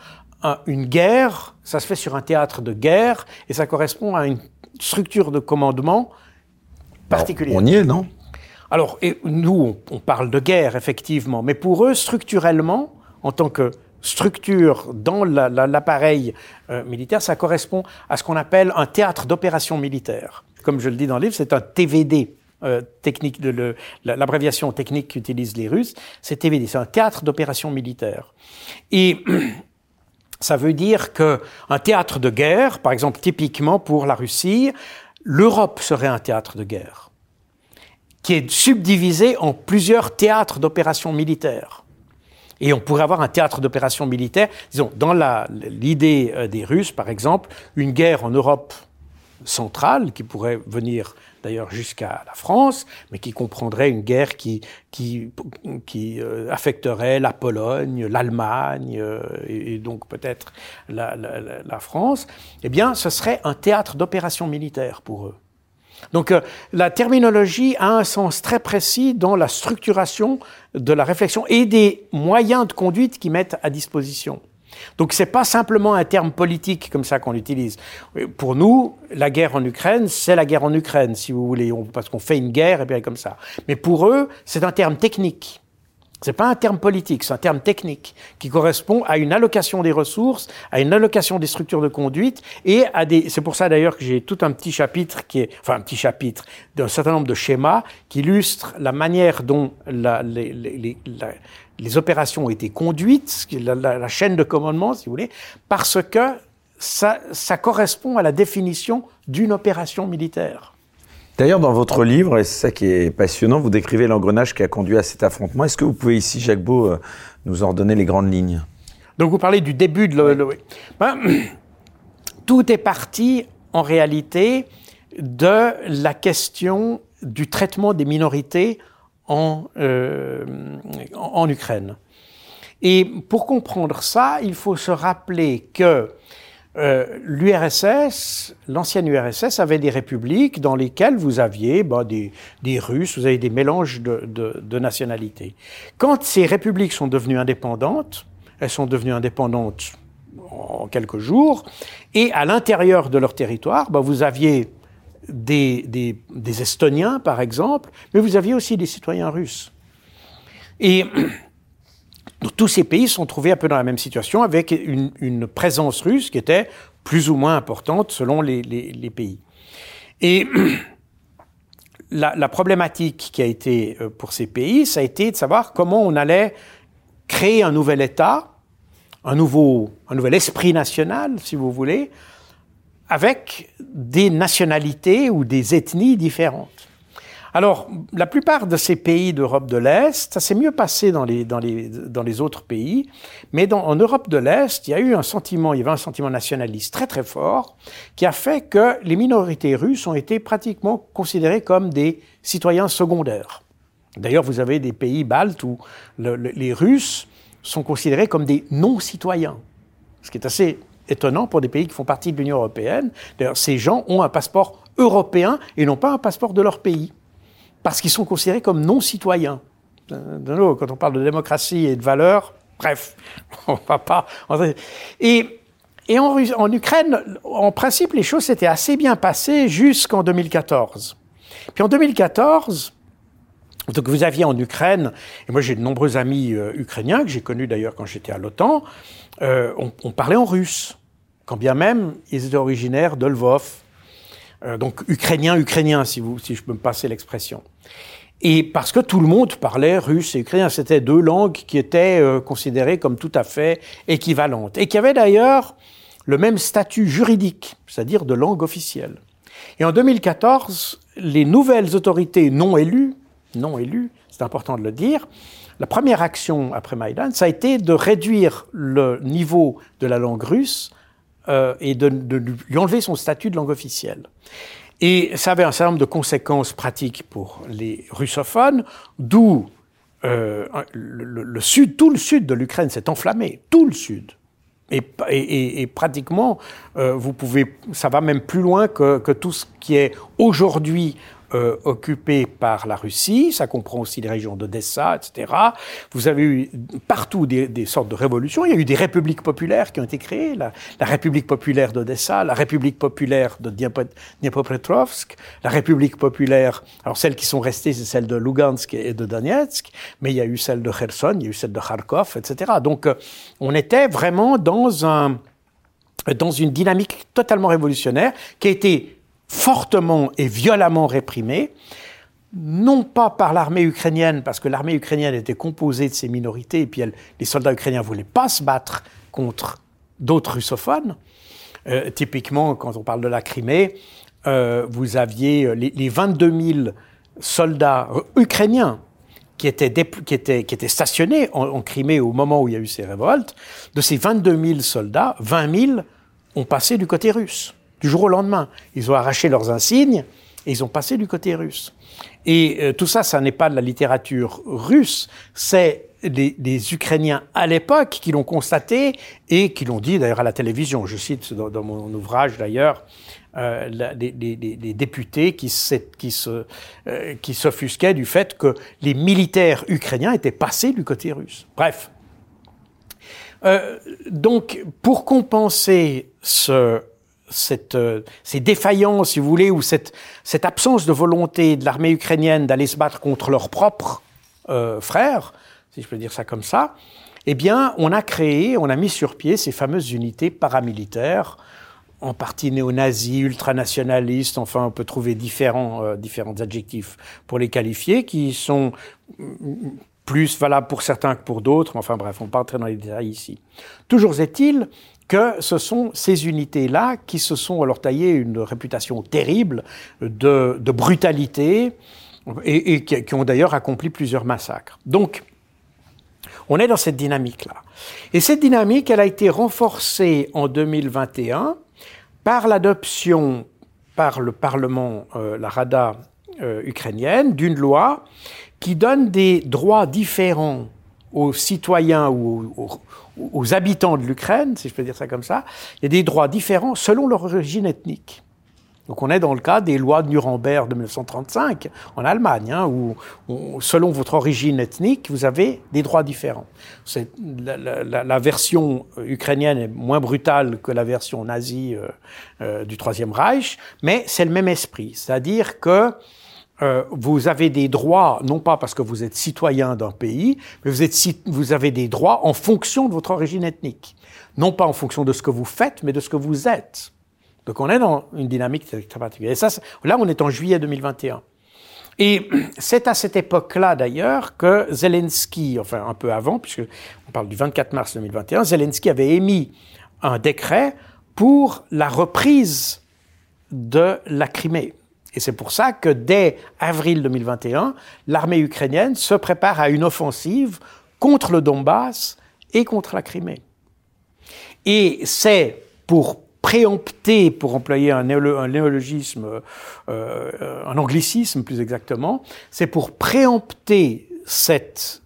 une guerre, ça se fait sur un théâtre de guerre et ça correspond à une structure de commandement particulière. on y est, non? Alors, et nous, on, parle de guerre, effectivement, mais pour eux, structurellement, en tant que structure dans l'appareil euh, militaire, ça correspond à ce qu'on appelle un théâtre d'opération militaire. Comme je le dis dans le livre, c'est un TVD. Euh, technique de l'abréviation technique qu'utilisent les Russes, c'est TVD, c'est un théâtre d'opération militaire. Et *clears throat* Ça veut dire que un théâtre de guerre, par exemple typiquement pour la Russie, l'Europe serait un théâtre de guerre qui est subdivisé en plusieurs théâtres d'opérations militaires. Et on pourrait avoir un théâtre d'opérations militaires, disons, dans l'idée euh, des Russes, par exemple, une guerre en Europe centrale qui pourrait venir d'ailleurs jusqu'à la France, mais qui comprendrait une guerre qui, qui, qui euh, affecterait la Pologne, l'Allemagne euh, et, donc peut-être la, la, France, eh bien, ce serait un théâtre d'opération militaire pour eux. Donc euh, la terminologie a un sens très précis dans la structuration de la réflexion et des moyens de conduite qu'ils mettent à disposition. Donc c'est pas simplement un terme politique comme ça qu'on l'utilise. Pour nous, la guerre en Ukraine, c'est la guerre en Ukraine, si vous voulez, parce qu'on fait une guerre et bien comme ça. Mais pour eux, c'est un terme technique. C'est pas un terme politique, c'est un terme technique qui correspond à une allocation des ressources, à une allocation des structures de conduite et à des. C'est pour ça d'ailleurs que j'ai tout un petit chapitre qui est, enfin un petit chapitre d'un certain nombre de schémas qui illustrent la manière dont les, les opérations ont été conduites, la, la, la, chaîne de commandement, si vous voulez, parce que ça, ça correspond à la définition d'une opération militaire. D'ailleurs, dans votre livre, et c'est ça qui est passionnant, vous décrivez l'engrenage qui a conduit à cet affrontement. Est-ce que vous pouvez ici, Jacques Beau, euh, nous en donner les grandes lignes? Donc vous parlez du début de le, oui. ben, *clears throat* tout est parti en réalité de la question du traitement des minorités en, euh, en Ukraine. Et pour comprendre ça, il faut se rappeler que euh, l'URSS, l'ancienne URSS, avait des républiques dans lesquelles vous aviez bah, des, Russes, vous avez des mélanges de, nationalités. Quand ces républiques sont devenues indépendantes, elles sont devenues indépendantes en quelques jours, et à l'intérieur de leur territoire, bah, vous aviez des, Estoniens, par exemple, mais vous aviez aussi des citoyens russes. Et *clears throat* tous ces pays sont trouvés un peu dans la même situation avec une, présence russe qui était plus ou moins importante selon les pays. Et *clears throat* la, la, problématique qui a été euh, pour ces pays, ça a été de savoir comment on allait créer un nouvel État, un nouveau, un nouvel esprit national, si vous voulez, avec des nationalités ou des ethnies différentes. Alors, la plupart de ces pays d'Europe de l'Est, ça s'est mieux passé dans les, autres pays, mais en Europe de l'Est, il y a eu un sentiment, il y avait un sentiment nationaliste très très fort, qui a fait que les minorités russes ont été pratiquement considérées comme des citoyens secondaires. D'ailleurs, vous avez des pays baltes où les Russes sont considérés comme des non-citoyens, ce qui est assez étonnant pour des pays qui font partie de l'Union européenne. D'ailleurs, ces gens ont un passeport européen et non pas un passeport de leur pays, parce qu'ils sont considérés comme non-citoyens. Quand on parle de démocratie et de valeurs, bref, *laughs* on ne va pas. Et, en, Ukraine, en principe, les choses s'étaient assez bien passées jusqu'en 2014. Puis en 2014, donc vous aviez en Ukraine, et moi j'ai de nombreux amis euh, ukrainiens que j'ai connus d'ailleurs quand j'étais à l'OTAN, euh, on, parlait en russe, quand bien même ils étaient originaires de Lvov, euh, donc ukrainien, ukrainien si, vous, si je peux me passer l'expression. Et parce que tout le monde parlait russe et ukrainien, c'était deux langues qui étaient considérées comme tout à fait équivalentes, et qui avaient d'ailleurs le même statut juridique, c'est-à-dire de langue officielle. Et en 2014, les nouvelles autorités non élues, non élu, c'est important de le dire, la première action après Maïdan, ça a été de réduire le niveau de la langue russe euh, et de, lui enlever son statut de langue officielle. Et ça avait un certain nombre de conséquences pratiques pour les russophones, d'où euh, le, sud, tout le sud de l'Ukraine s'est enflammé, tout le sud. Et, pratiquement, euh, vous pouvez, ça va même plus loin que tout ce qui est aujourd'hui euh, par la Russie, ça comprend aussi les régions d'Odessa, etc. Vous avez eu partout des, sortes de révolutions. Il y a eu des républiques populaires qui ont été créées, la, République populaire d'Odessa, la République populaire de Dniepropetrovsk, la République populaire, alors celles qui sont restées, c'est celles de Lugansk et de Donetsk, mais il y a eu celle de Kherson, il y a eu celle de Kharkov, etc. Donc euh, on était vraiment dans un dans une dynamique totalement révolutionnaire qui a été fortement et violemment réprimée, non pas par l'armée ukrainienne, parce que l'armée ukrainienne était composée de ces minorités, et puis les soldats ukrainiens ne voulaient pas se battre contre d'autres russophones. Euh, typiquement, quand on parle de la Crimée, euh, vous aviez euh, les, 22 000 soldats ukrainiens qui étaient, qui étaient, qui étaient stationnés en, en, Crimée au moment où il y a eu ces révoltes. De ces 22 000 soldats, 20 000 ont passé du côté russe du jour au lendemain. Ils ont arraché leurs insignes et ils ont passé du côté russe. Et euh, tout ça, ça n'est pas de la littérature russe, c'est des, Ukrainiens à l'époque qui l'ont constaté et qui l'ont dit d'ailleurs à la télévision. Je cite dans, mon ouvrage d'ailleurs euh, des, députés qui, qui, se, euh, qui s'offusquaient du fait que les militaires ukrainiens étaient passés du côté russe. Bref. donc, pour compenser ce, cette, euh, ces défaillances, si vous voulez, ou cette, absence de volonté de l'armée ukrainienne d'aller se battre contre leurs propres euh, frères, si je peux dire ça comme ça, eh bien, on a créé, on a mis sur pied ces fameuses unités paramilitaires, en partie néo-nazis, ultranationalistes, enfin, on peut trouver différents, euh, adjectifs pour les qualifier, qui sont mm, plus valables pour certains que pour d'autres, enfin bref, on ne pas entrer dans les détails ici. Toujours est-il que ce sont ces unités-là qui se sont alors taillées une réputation terrible de, brutalité et, qui, ont d'ailleurs accompli plusieurs massacres. Donc, on est dans cette dynamique-là. Et cette dynamique, elle a été renforcée en 2021 par l'adoption par le Parlement, euh, la Rada euh, ukrainienne, d'une loi qui donne des droits différents aux citoyens ou aux, aux habitants de l'Ukraine, si je peux dire ça comme ça, il y a des droits différents selon leur origine ethnique. Donc on est dans le cas des lois de Nuremberg de 1935 en Allemagne, hein, où, selon votre origine ethnique, vous avez des droits différents. La, la, la, version ukrainienne est moins brutale que la version nazie euh, euh, du Troisième Reich, mais c'est le même esprit, c'est-à-dire que euh, vous avez des droits, non pas parce que vous êtes citoyen d'un pays, mais vous, êtes, vous avez des droits en fonction de votre origine ethnique. Non pas en fonction de ce que vous faites, mais de ce que vous êtes. Donc on est dans une dynamique très particulière. Et ça, là, on est en juillet 2021. Et *clears throat* c'est à cette époque-là, d'ailleurs, que Zelensky, enfin un peu avant, puisque on parle du 24 mars 2021, Zelensky avait émis un décret pour la reprise de la Crimée. Et c'est pour ça que dès avril 2021, l'armée ukrainienne se prépare à une offensive contre le Donbass et contre la Crimée. Et c'est pour préempter, pour employer un, néologisme, euh, un anglicisme plus exactement, c'est pour préempter cette,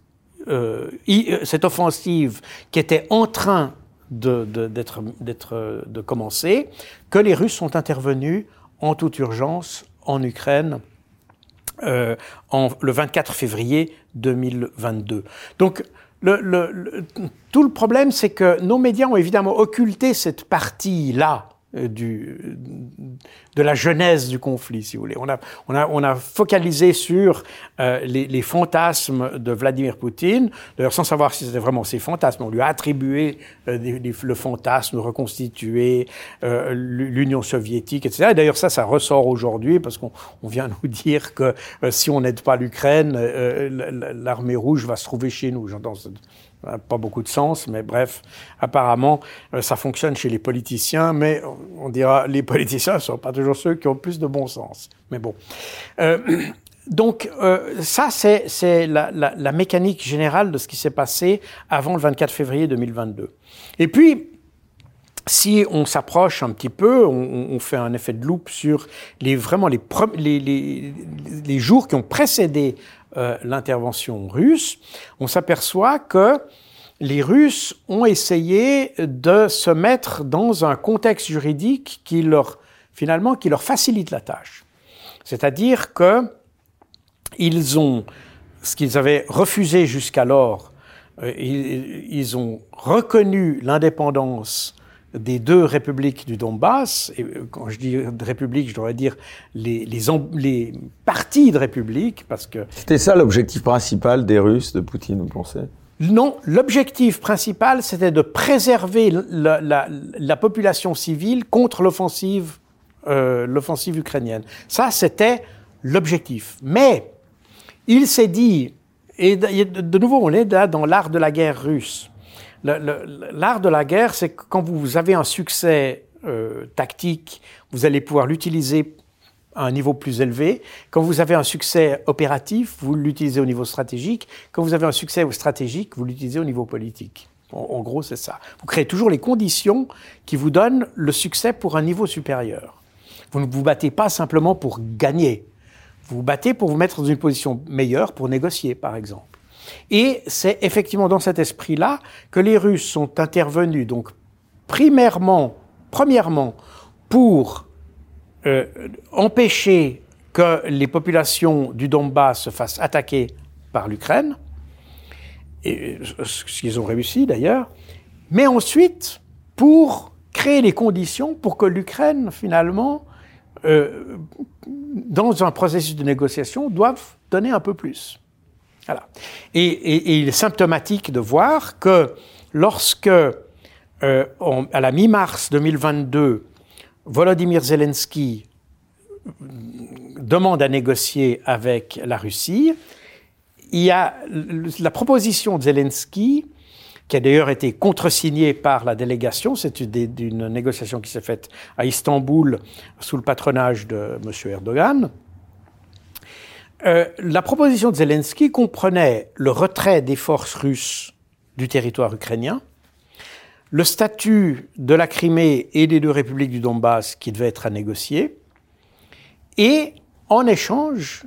cette offensive qui était en train de commencer, que les Russes sont intervenus en toute urgence en Ukraine euh, en, le 24 février 2022. Donc, tout le problème, c'est que nos médias ont évidemment occulté cette partie-là du, de la genèse du conflit, si vous voulez. On a, on a, on a focalisé sur euh, les, fantasmes de Vladimir Poutine, d'ailleurs sans savoir si c'était vraiment ses fantasmes. On lui a attribué euh, le fantasme de reconstituer euh, l'Union soviétique, etc. Et d'ailleurs ça, ça ressort aujourd'hui parce qu'on on vient nous dire que si on n'aide pas l'Ukraine, l'armée rouge va se trouver chez nous. J'entends pas beaucoup de sens, mais bref, apparemment, euh, ça fonctionne chez les politiciens, mais on dira, les politiciens ne sont pas toujours ceux qui ont plus de bon sens. Mais bon. Euh, *clears throat* donc, euh, ça, c'est la, mécanique générale de ce qui s'est passé avant le 24 février 2022. Et puis, si on s'approche un petit peu, on, fait un effet de loupe sur les, vraiment les, les, les jours qui ont précédé euh, l'intervention russe, on s'aperçoit que les Russes ont essayé de se mettre dans un contexte juridique qui leur, finalement, qui leur facilite la tâche. C'est-à-dire que ils ont, ce qu'ils avaient refusé jusqu'alors, euh, ils, ont reconnu l'indépendance des deux républiques du Donbass, et euh, quand je dis république, je devrais dire les, les, les partis de république, parce que... C'était ça l'objectif principal des Russes, de Poutine, vous pensez? Non, l'objectif principal, c'était de préserver la, la, la, population civile contre l'offensive, euh, l'offensive ukrainienne. Ça, c'était l'objectif. Mais il s'est dit, et de nouveau, on est là dans l'art de la guerre russe l'art de la guerre, c'est que quand vous avez un succès euh, tactique, vous allez pouvoir l'utiliser à un niveau plus élevé. Quand vous avez un succès opératif, vous l'utilisez au niveau stratégique. Quand vous avez un succès stratégique, vous l'utilisez au niveau politique. En, gros, c'est ça. Vous créez toujours les conditions qui vous donnent le succès pour un niveau supérieur. Vous ne vous battez pas simplement pour gagner. Vous vous battez pour vous mettre dans une position meilleure pour négocier, par exemple. Et c'est effectivement dans cet esprit-là que les Russes sont intervenus, donc primairement, premièrement, pour euh, empêcher que les populations du Donbass se fassent attaquer par l'Ukraine, et ce qu'ils ont réussi d'ailleurs, mais ensuite pour créer les conditions pour que l'Ukraine, finalement, euh, dans un processus de négociation, doive donner un peu plus. Et, il est symptomatique de voir que lorsque, euh, à la mi-mars 2022, Volodymyr Zelensky demande à négocier avec la Russie, il y a la proposition de Zelensky, qui a d'ailleurs été contresignée par la délégation, c'est une, négociation qui s'est faite à Istanbul sous le patronage de M. Erdogan, euh, la proposition de Zelensky comprenait le retrait des forces russes du territoire ukrainien, le statut de la Crimée et des deux républiques du Donbass qui devait être à négocier, et en échange,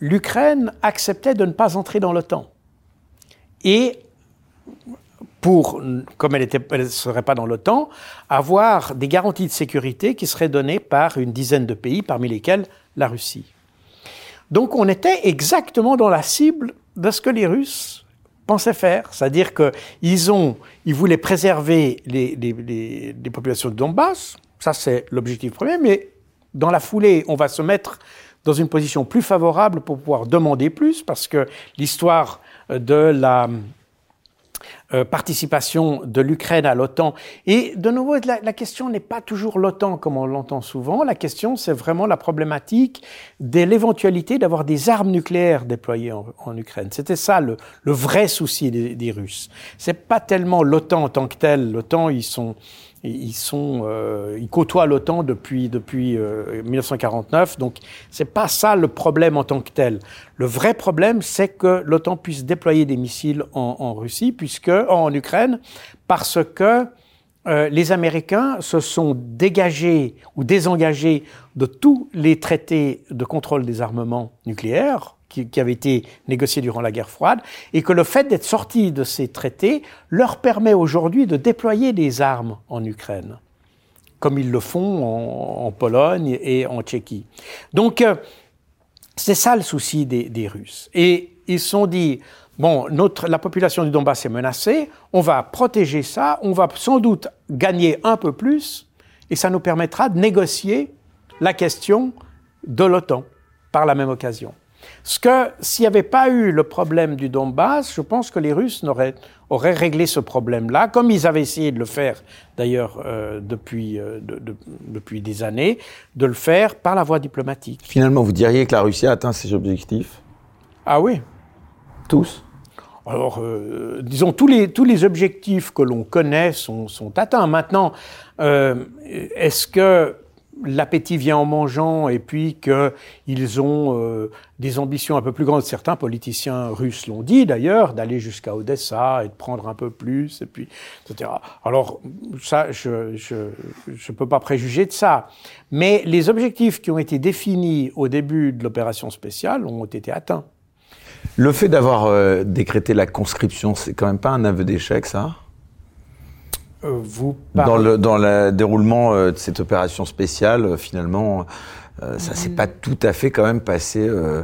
l'Ukraine acceptait de ne pas entrer dans l'OTAN. Et pour, comme elle ne serait pas dans l'OTAN, avoir des garanties de sécurité qui seraient données par une dizaine de pays, parmi lesquels la Russie. Donc on était exactement dans la cible de ce que les Russes pensaient faire, c'est-à-dire qu'ils voulaient préserver les, les populations de Donbass, ça c'est l'objectif premier, mais dans la foulée, on va se mettre dans une position plus favorable pour pouvoir demander plus, parce que l'histoire de la euh, participation de l'Ukraine à l'OTAN. Et de nouveau, la, question n'est pas toujours l'OTAN comme on l'entend souvent. La question, c'est vraiment la problématique de l'éventualité d'avoir des armes nucléaires déployées en, Ukraine. C'était ça le, le, vrai souci des, des Russes. C'est pas tellement l'OTAN en tant que tel. L'OTAN, ils sont euh, ils côtoient l'OTAN depuis depuis euh, 1949. Donc c'est pas ça le problème en tant que tel. Le vrai problème, c'est que l'OTAN puisse déployer des missiles en, en, Russie, puisque en Ukraine, parce que euh, les Américains se sont dégagés ou désengagés de tous les traités de contrôle des armements nucléaires qui, qui avaient été négociés durant la guerre froide, et que le fait d'être sortis de ces traités leur permet aujourd'hui de déployer des armes en Ukraine, comme ils le font en, Pologne et en Tchéquie. Donc, euh, c'est ça le souci des, des Russes. Et ils se sont dit, bon, notre, la population du Donbass est menacée, on va protéger ça, on va sans doute gagner un peu plus, et ça nous permettra de négocier la question de l'OTAN par la même occasion. Ce que, s'il n'y avait pas eu le problème du Donbass, je pense que les Russes n'auraient, auraient réglé ce problème-là, comme ils avaient essayé de le faire d'ailleurs euh, depuis, euh, de, de, depuis des années, de le faire par la voie diplomatique. Finalement, vous diriez que la Russie a atteint ses objectifs? Ah oui Tous? Alors, euh, disons, tous les, tous les objectifs que l'on connaît sont, sont atteints. Maintenant, est-ce que l'appétit vient en mangeant et puis qu'ils ont euh, des ambitions un peu plus grandes. Certains politiciens russes l'ont dit d'ailleurs, d'aller jusqu'à Odessa et de prendre un peu plus, et puis, etc. Alors, ça, je ne je, je peux pas préjuger de ça. Mais les objectifs qui ont été définis au début de l'opération spéciale ont été atteints. Le fait d'avoir euh, décrété la conscription, c'est quand même pas un aveu d'échec, ça? Euh, Dans le, dans le déroulement euh, de cette opération spéciale, euh, finalement, euh, ça s'est pas tout à fait quand même passé euh,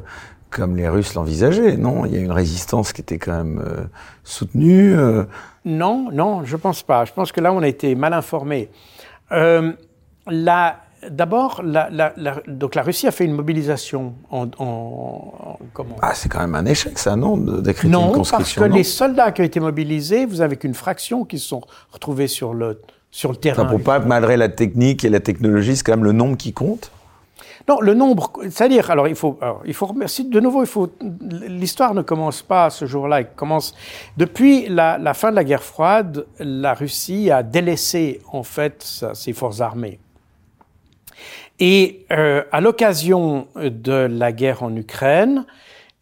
comme les Russes l'envisageaient, non? Il y a une résistance qui était quand même euh, soutenue. euh. Non, non, je pense pas. Je pense que là, on a été mal informés. Euh, la- D'abord, la, la- la- donc la Russie a fait une mobilisation en, en- en- comment Ah, c'est quand même un échec, ça, non Décréter une Non, parce conscription que non les soldats qui ont été mobilisés, vous avez qu'une fraction qui se sont retrouvés sur le sur le terrain. Enfin, pour pas, malgré la technique et la technologie, c'est quand même le nombre qui compte. Non, le nombre, c'est-à-dire, alors il faut, alors, il faut remercier, de nouveau, il faut, l'histoire ne commence pas ce jour-là, elle commence, depuis la, la fin de la guerre froide, la Russie a délaissé, en fait, sa- ses forces armées. Et euh, à l'occasion de la guerre en Ukraine,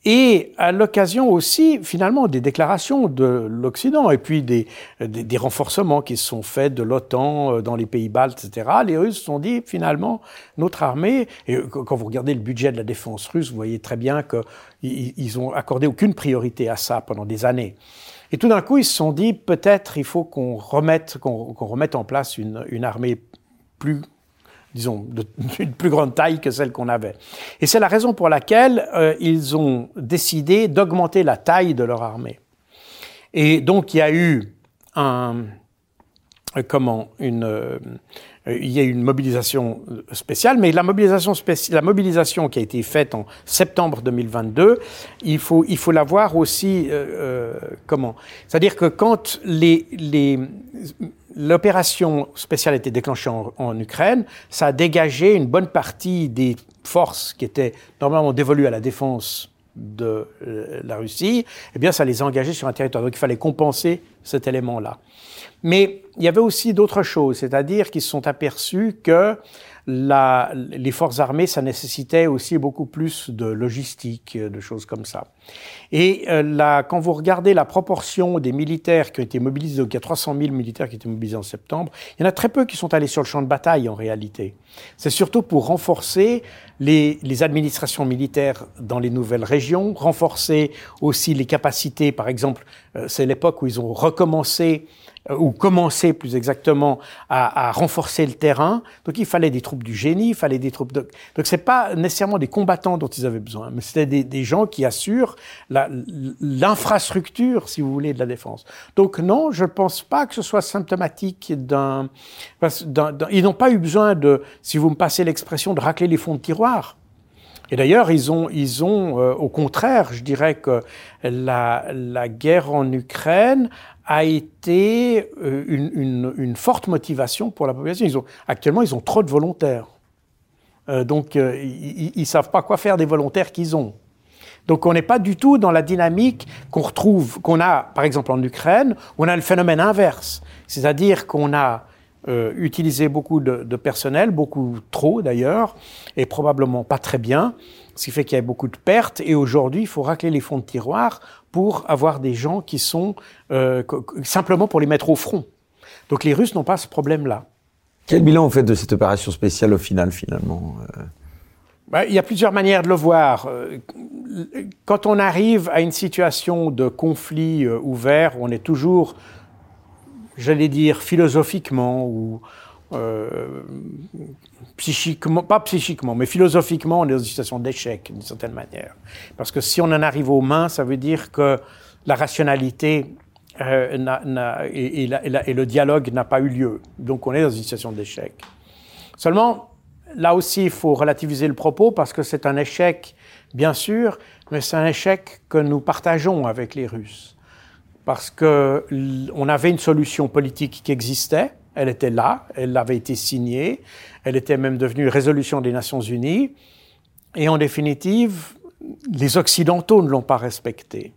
et à l'occasion aussi, finalement, des déclarations de l'Occident et puis des, des, renforcements qui se sont faits de l'OTAN euh, dans les pays baltes, etc., les Russes se sont dit, finalement, notre armée, et euh, quand vous regardez le budget de la défense russe, vous voyez très bien qu'ils ils ont accordé aucune priorité à ça pendant des années. Et tout d'un coup, ils se sont dit, peut-être il faut qu'on remette, qu'on remette en place une, une armée plus disons, *laughs* d'une plus grande taille que celle qu'on avait. Et c'est la raison pour laquelle euh, ils ont décidé d'augmenter la taille de leur armée. Et donc il y a eu un, euh, comment, une, euh, il y a eu une mobilisation spéciale, mais la mobilisation, spéci- la mobilisation qui a été faite en septembre 2022, il faut, il faut la voir aussi, euh, euh, comment? C'est-à-dire que quand les, les, l'opération spéciale a été déclenchée en, Ukraine, ça a dégagé une bonne partie des forces qui étaient normalement dévolues à la défense de euh, la Russie, eh bien, ça les a engagés sur un territoire. Donc, il fallait compenser cet élément-là. Mais il y avait aussi d'autres choses, c'est-à-dire qu'ils se sont aperçus que la, les forces armées, ça nécessitait aussi beaucoup plus de logistique, de choses comme ça. Et euh, quand vous regardez la proportion des militaires qui ont été mobilisés, donc il y a 300 000 militaires qui ont été mobilisés en septembre, il y en a très peu qui sont allés sur le champ de bataille en réalité. C'est surtout pour renforcer les, les administrations militaires dans les nouvelles régions, renforcer aussi les capacités, par exemple, euh, c'est l'époque où ils ont recommencé ou commencé plus exactement à, à, renforcer le terrain. Donc il fallait des troupes du génie, il fallait des troupes de... Donc c'est pas nécessairement des combattants dont ils avaient besoin, mais c'était des, des, gens qui assurent l'infrastructure, si vous voulez, de la défense. Donc non, je ne pense pas que ce soit symptomatique d'un... Ils n'ont pas eu besoin de, si vous me passez l'expression, de racler les fonds de tiroir. Et d'ailleurs, ils ont, ils ont euh, au contraire, je dirais que la, la guerre en Ukraine a été euh, une, une, une, forte motivation pour la population. Ils ont, actuellement, ils ont trop de volontaires. Euh, donc, ils ne savent pas quoi faire des volontaires qu'ils ont. Donc, on n'est pas du tout dans la dynamique qu'on retrouve, qu'on a, par exemple, en Ukraine, où on a le phénomène inverse. C'est-à-dire qu'on a euh, utilisé beaucoup de, de, personnel, beaucoup trop d'ailleurs, et probablement pas très bien, ce qui fait qu'il y a beaucoup de pertes. Et aujourd'hui, il faut racler les fonds de tiroir pour avoir des gens qui sont euh, simplement pour les mettre au front. Donc les Russes n'ont pas ce problème-là. Quel bilan vous faites de cette opération spéciale au final, finalement euh? Ben, Il y a plusieurs manières de le voir. Quand on arrive à une situation de conflit ouvert, on est toujours, j'allais dire, philosophiquement ou euh, psychiquement, pas psychiquement, mais philosophiquement, on est dans une situation d'échec d'une certaine manière. Parce que si on en arrive aux mains, ça veut dire que la rationalité euh, et, et, le dialogue n'a pas eu lieu. Donc on est dans une situation d'échec. Seulement, là aussi, il faut relativiser le propos parce que c'est un échec, bien sûr, mais c'est un échec que nous partageons avec les Russes. Parce que on avait une solution politique qui existait, elle était là, elle avait été signée, elle était même devenue résolution des Nations Unies, et en définitive, les Occidentaux ne l'ont pas respectée.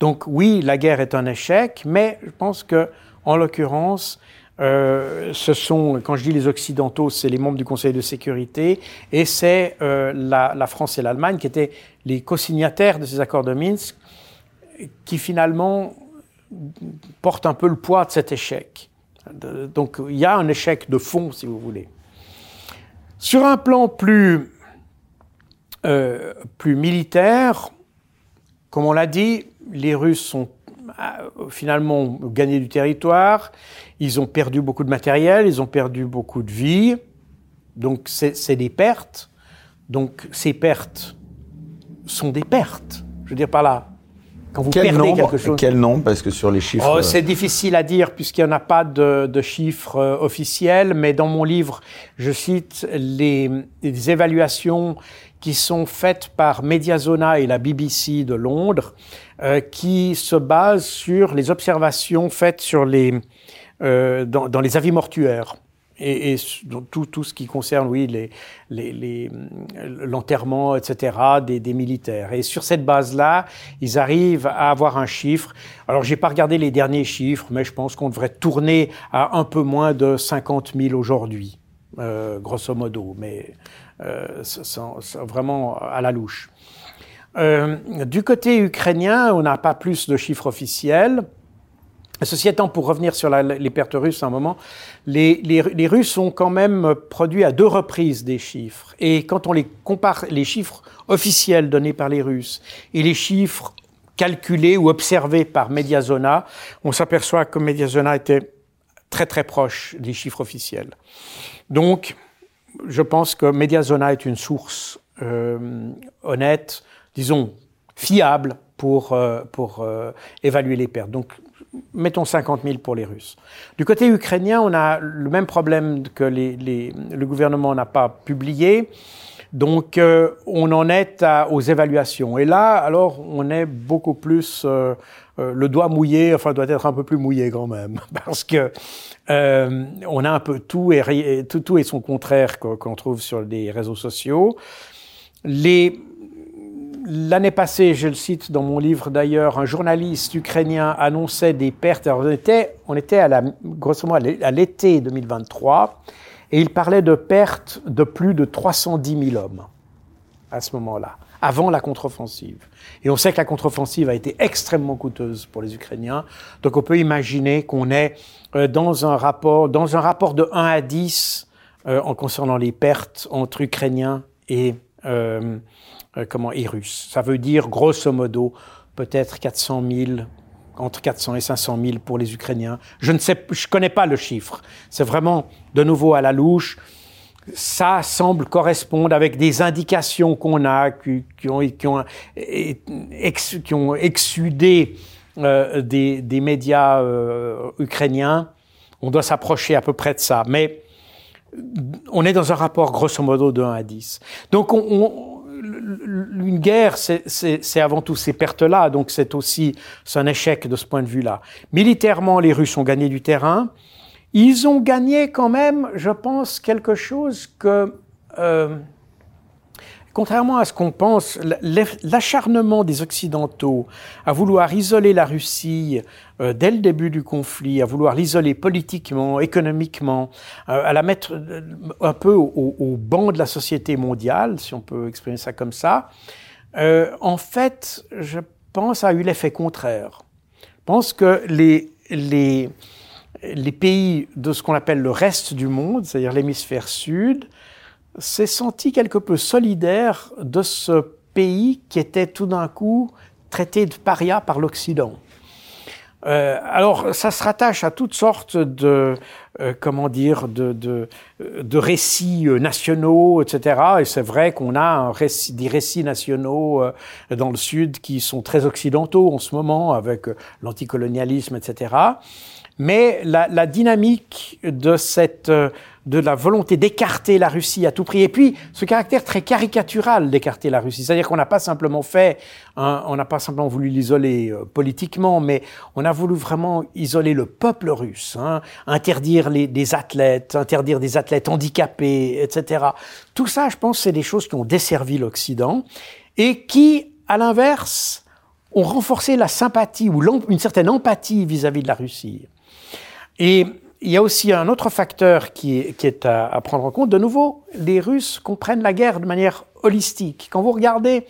Donc oui, la guerre est un échec, mais je pense que, en l'occurrence, euh, ce sont, quand je dis les Occidentaux, c'est les membres du Conseil de sécurité, et c'est euh, la, la, France et l'Allemagne qui étaient les co-signataires de ces accords de Minsk, qui finalement portent un peu le poids de cet échec. Donc il y a un échec de fond, si vous voulez. Sur un plan plus, euh, plus militaire, comme on l'a dit, les Russes ont euh, finalement gagné du territoire, ils ont perdu beaucoup de matériel, ils ont perdu beaucoup de vie, donc c'est des pertes. Donc ces pertes sont des pertes. Je veux dire par là, quand vous quel perdez nombre, quelque chose. Quel nombre Parce que sur les chiffres. Oh, c'est difficile à dire puisqu'il n'y en a pas de, de chiffres euh, officiels, mais dans mon livre, je cite les, les, évaluations qui sont faites par Mediazona et la BBC de Londres, euh, qui se basent sur les observations faites sur les, euh, dans, dans les avis mortuaires et, et tout, tout, ce qui concerne, oui, les, les, les, l'enterrement, etc., des, des, militaires. Et sur cette base-là, ils arrivent à avoir un chiffre. Alors, j'ai pas regardé les derniers chiffres, mais je pense qu'on devrait tourner à un peu moins de 50 000 aujourd'hui, euh, grosso modo, mais euh, c'est vraiment à la louche. Euh, du côté ukrainien, on n'a pas plus de chiffres officiels. Ceci étant, pour revenir sur les pertes russes un moment, les, Russes ont quand même produit à deux reprises des chiffres. Et quand on les compare, les chiffres officiels donnés par les Russes et les chiffres calculés ou observés par Mediazona, on s'aperçoit que Mediazona était très très proche des chiffres officiels. Donc, je pense que Mediazona est une source euh, honnête, disons fiable pour, euh, pour euh, évaluer les pertes. Donc, mettons 50 000 pour les Russes. Du côté ukrainien, on a le même problème que les, les, le gouvernement n'a pas publié. Donc, euh, on en est à, aux évaluations. Et là, alors, on est beaucoup plus euh, euh, le doigt mouillé, enfin, doit être un peu plus mouillé quand même, *laughs* parce que on a un peu tout et, tout, tout et son contraire qu'on trouve sur les réseaux sociaux. Les L'année passée, je le cite dans mon livre d'ailleurs, un journaliste ukrainien annonçait des pertes. Alors on était, on était à la, grosso à l'été 2023 et il parlait de pertes de plus de 310 000 hommes à ce moment-là, avant la contre-offensive. Et on sait que la contre-offensive a été extrêmement coûteuse pour les Ukrainiens. Donc on peut imaginer qu'on est euh, dans un rapport, dans un rapport de 1 à 10 euh, en concernant les pertes entre Ukrainiens et euh, euh, comment, russes. Ça veut dire, grosso modo, peut-être 400 000, entre 400 et 500 000 pour les Ukrainiens. Je ne sais, je connais pas le chiffre. C'est vraiment, de nouveau, à la louche. Ça semble correspondre avec des indications qu'on a, qui, ont, qui, ont, qui ont exsudé euh, des, des, médias euh, ukrainiens. On doit s'approcher à peu près de ça. Mais on est dans un rapport grosso modo de 1 à 10. Donc on, on une guerre, c'est avant tout ces pertes-là, donc c'est aussi un échec de ce point de vue-là. Militairement, les Russes ont gagné du terrain. Ils ont gagné quand même, je pense, quelque chose que euh, Contrairement à ce qu'on pense, l'acharnement des Occidentaux à vouloir isoler la Russie euh, dès le début du conflit, à vouloir l'isoler politiquement, économiquement, euh, à la mettre euh, un peu au, banc de la société mondiale, si on peut exprimer ça comme ça, en fait, je pense, a eu l'effet contraire. Je pense que les, les, les pays de ce qu'on appelle le reste du monde, c'est-à-dire l'hémisphère sud, s'est senti quelque peu solidaire de ce pays qui était tout d'un coup traité de paria par l'Occident. Euh, alors, ça se rattache à toutes sortes de, euh, comment dire, de, de, de récits euh, nationaux, etc. Et c'est vrai qu'on a des récits nationaux euh, dans le Sud qui sont très occidentaux en ce moment, avec l'anticolonialisme, etc. Mais la, la, dynamique de cette de la volonté d'écarter la Russie à tout prix. Et puis, ce caractère très caricatural d'écarter la Russie. C'est-à-dire qu'on n'a pas simplement fait, on n'a pas simplement voulu l'isoler euh, politiquement, mais on a voulu vraiment isoler le peuple russe, hein, interdire les, des athlètes, interdire des athlètes handicapés, etc. Tout ça, je pense, c'est des choses qui ont desservi l'Occident et qui, à l'inverse, ont renforcé la sympathie ou une certaine empathie vis-à-vis -vis de la Russie. Et il y a aussi un autre facteur qui est, à, prendre en compte. De nouveau, les Russes comprennent la guerre de manière holistique. Quand vous regardez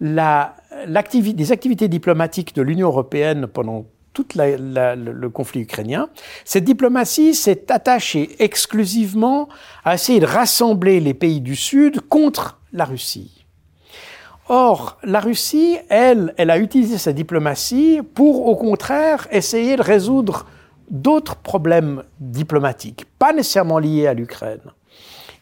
la, les activités diplomatiques de l'Union européenne pendant tout le, le conflit ukrainien, cette diplomatie s'est attachée exclusivement à essayer de rassembler les pays du Sud contre la Russie. Or, la Russie, elle, elle a utilisé sa diplomatie pour, au contraire, essayer de résoudre d'autres problèmes diplomatiques, pas nécessairement liés à l'Ukraine.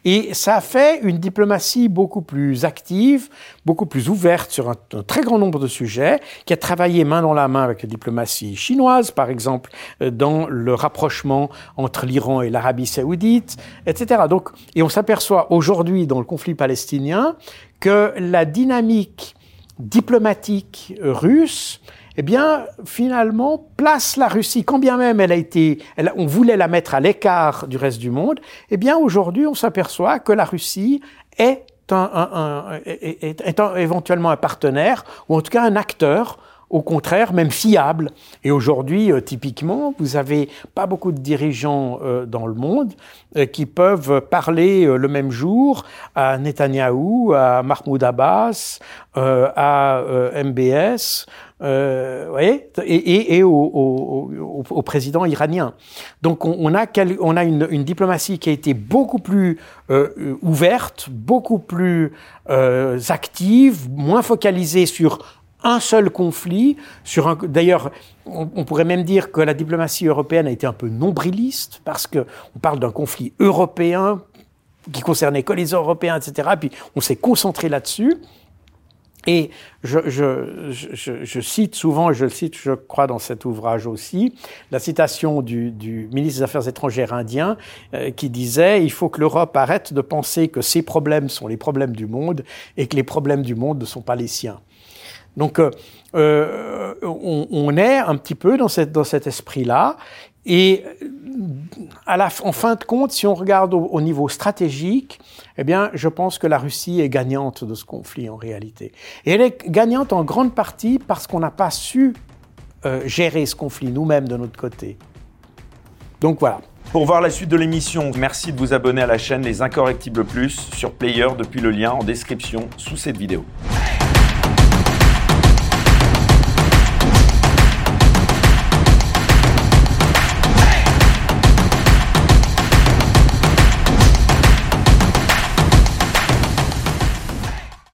Et ça a fait une diplomatie beaucoup plus active, beaucoup plus ouverte sur un, très grand nombre de sujets, qui a travaillé main dans la main avec la diplomatie chinoise, par exemple, euh, dans le rapprochement entre l'Iran et l'Arabie saoudite, etc. Donc, et on s'aperçoit aujourd'hui dans le conflit palestinien que la dynamique diplomatique russe eh bien, finalement, place la Russie, quand bien même elle a été, on voulait la mettre à l'écart du reste du monde, eh bien, aujourd'hui, on s'aperçoit que la Russie est, un, est éventuellement un partenaire, ou en tout cas un acteur au contraire, même fiable. Et aujourd'hui, euh, typiquement, vous avez pas beaucoup de dirigeants euh, dans le monde euh, qui peuvent parler le même jour à Netanyahou, à Mahmoud Abbas, à MBS, voyez, et, et, et au, au, au, président iranien. Donc on, on a, quel, on a une, une, diplomatie qui a été beaucoup plus ouverte, beaucoup plus active, moins focalisée sur un seul conflit sur un. D'ailleurs, on, pourrait même dire que la diplomatie européenne a été un peu nombriliste parce que on parle d'un conflit européen qui concernait que les Européens, etc. Puis on s'est concentré là-dessus. Et je, je, je, je, cite souvent, je le cite, je crois, dans cet ouvrage aussi, la citation du, du ministre des Affaires étrangères indien euh, qui disait Il faut que l'Europe arrête de penser que ses problèmes sont les problèmes du monde et que les problèmes du monde ne sont pas les siens. Donc, euh, euh, on, est un petit peu dans, cet esprit-là. Et en fin de compte, si on regarde au, au, niveau stratégique, eh bien, je pense que la Russie est gagnante de ce conflit en réalité. Et elle est gagnante en grande partie parce qu'on n'a pas su euh, gérer ce conflit nous-mêmes de notre côté. Donc voilà. Pour voir la suite de l'émission, merci de vous abonner à la chaîne Les Incorrectibles Plus sur Player depuis le lien en description sous cette vidéo.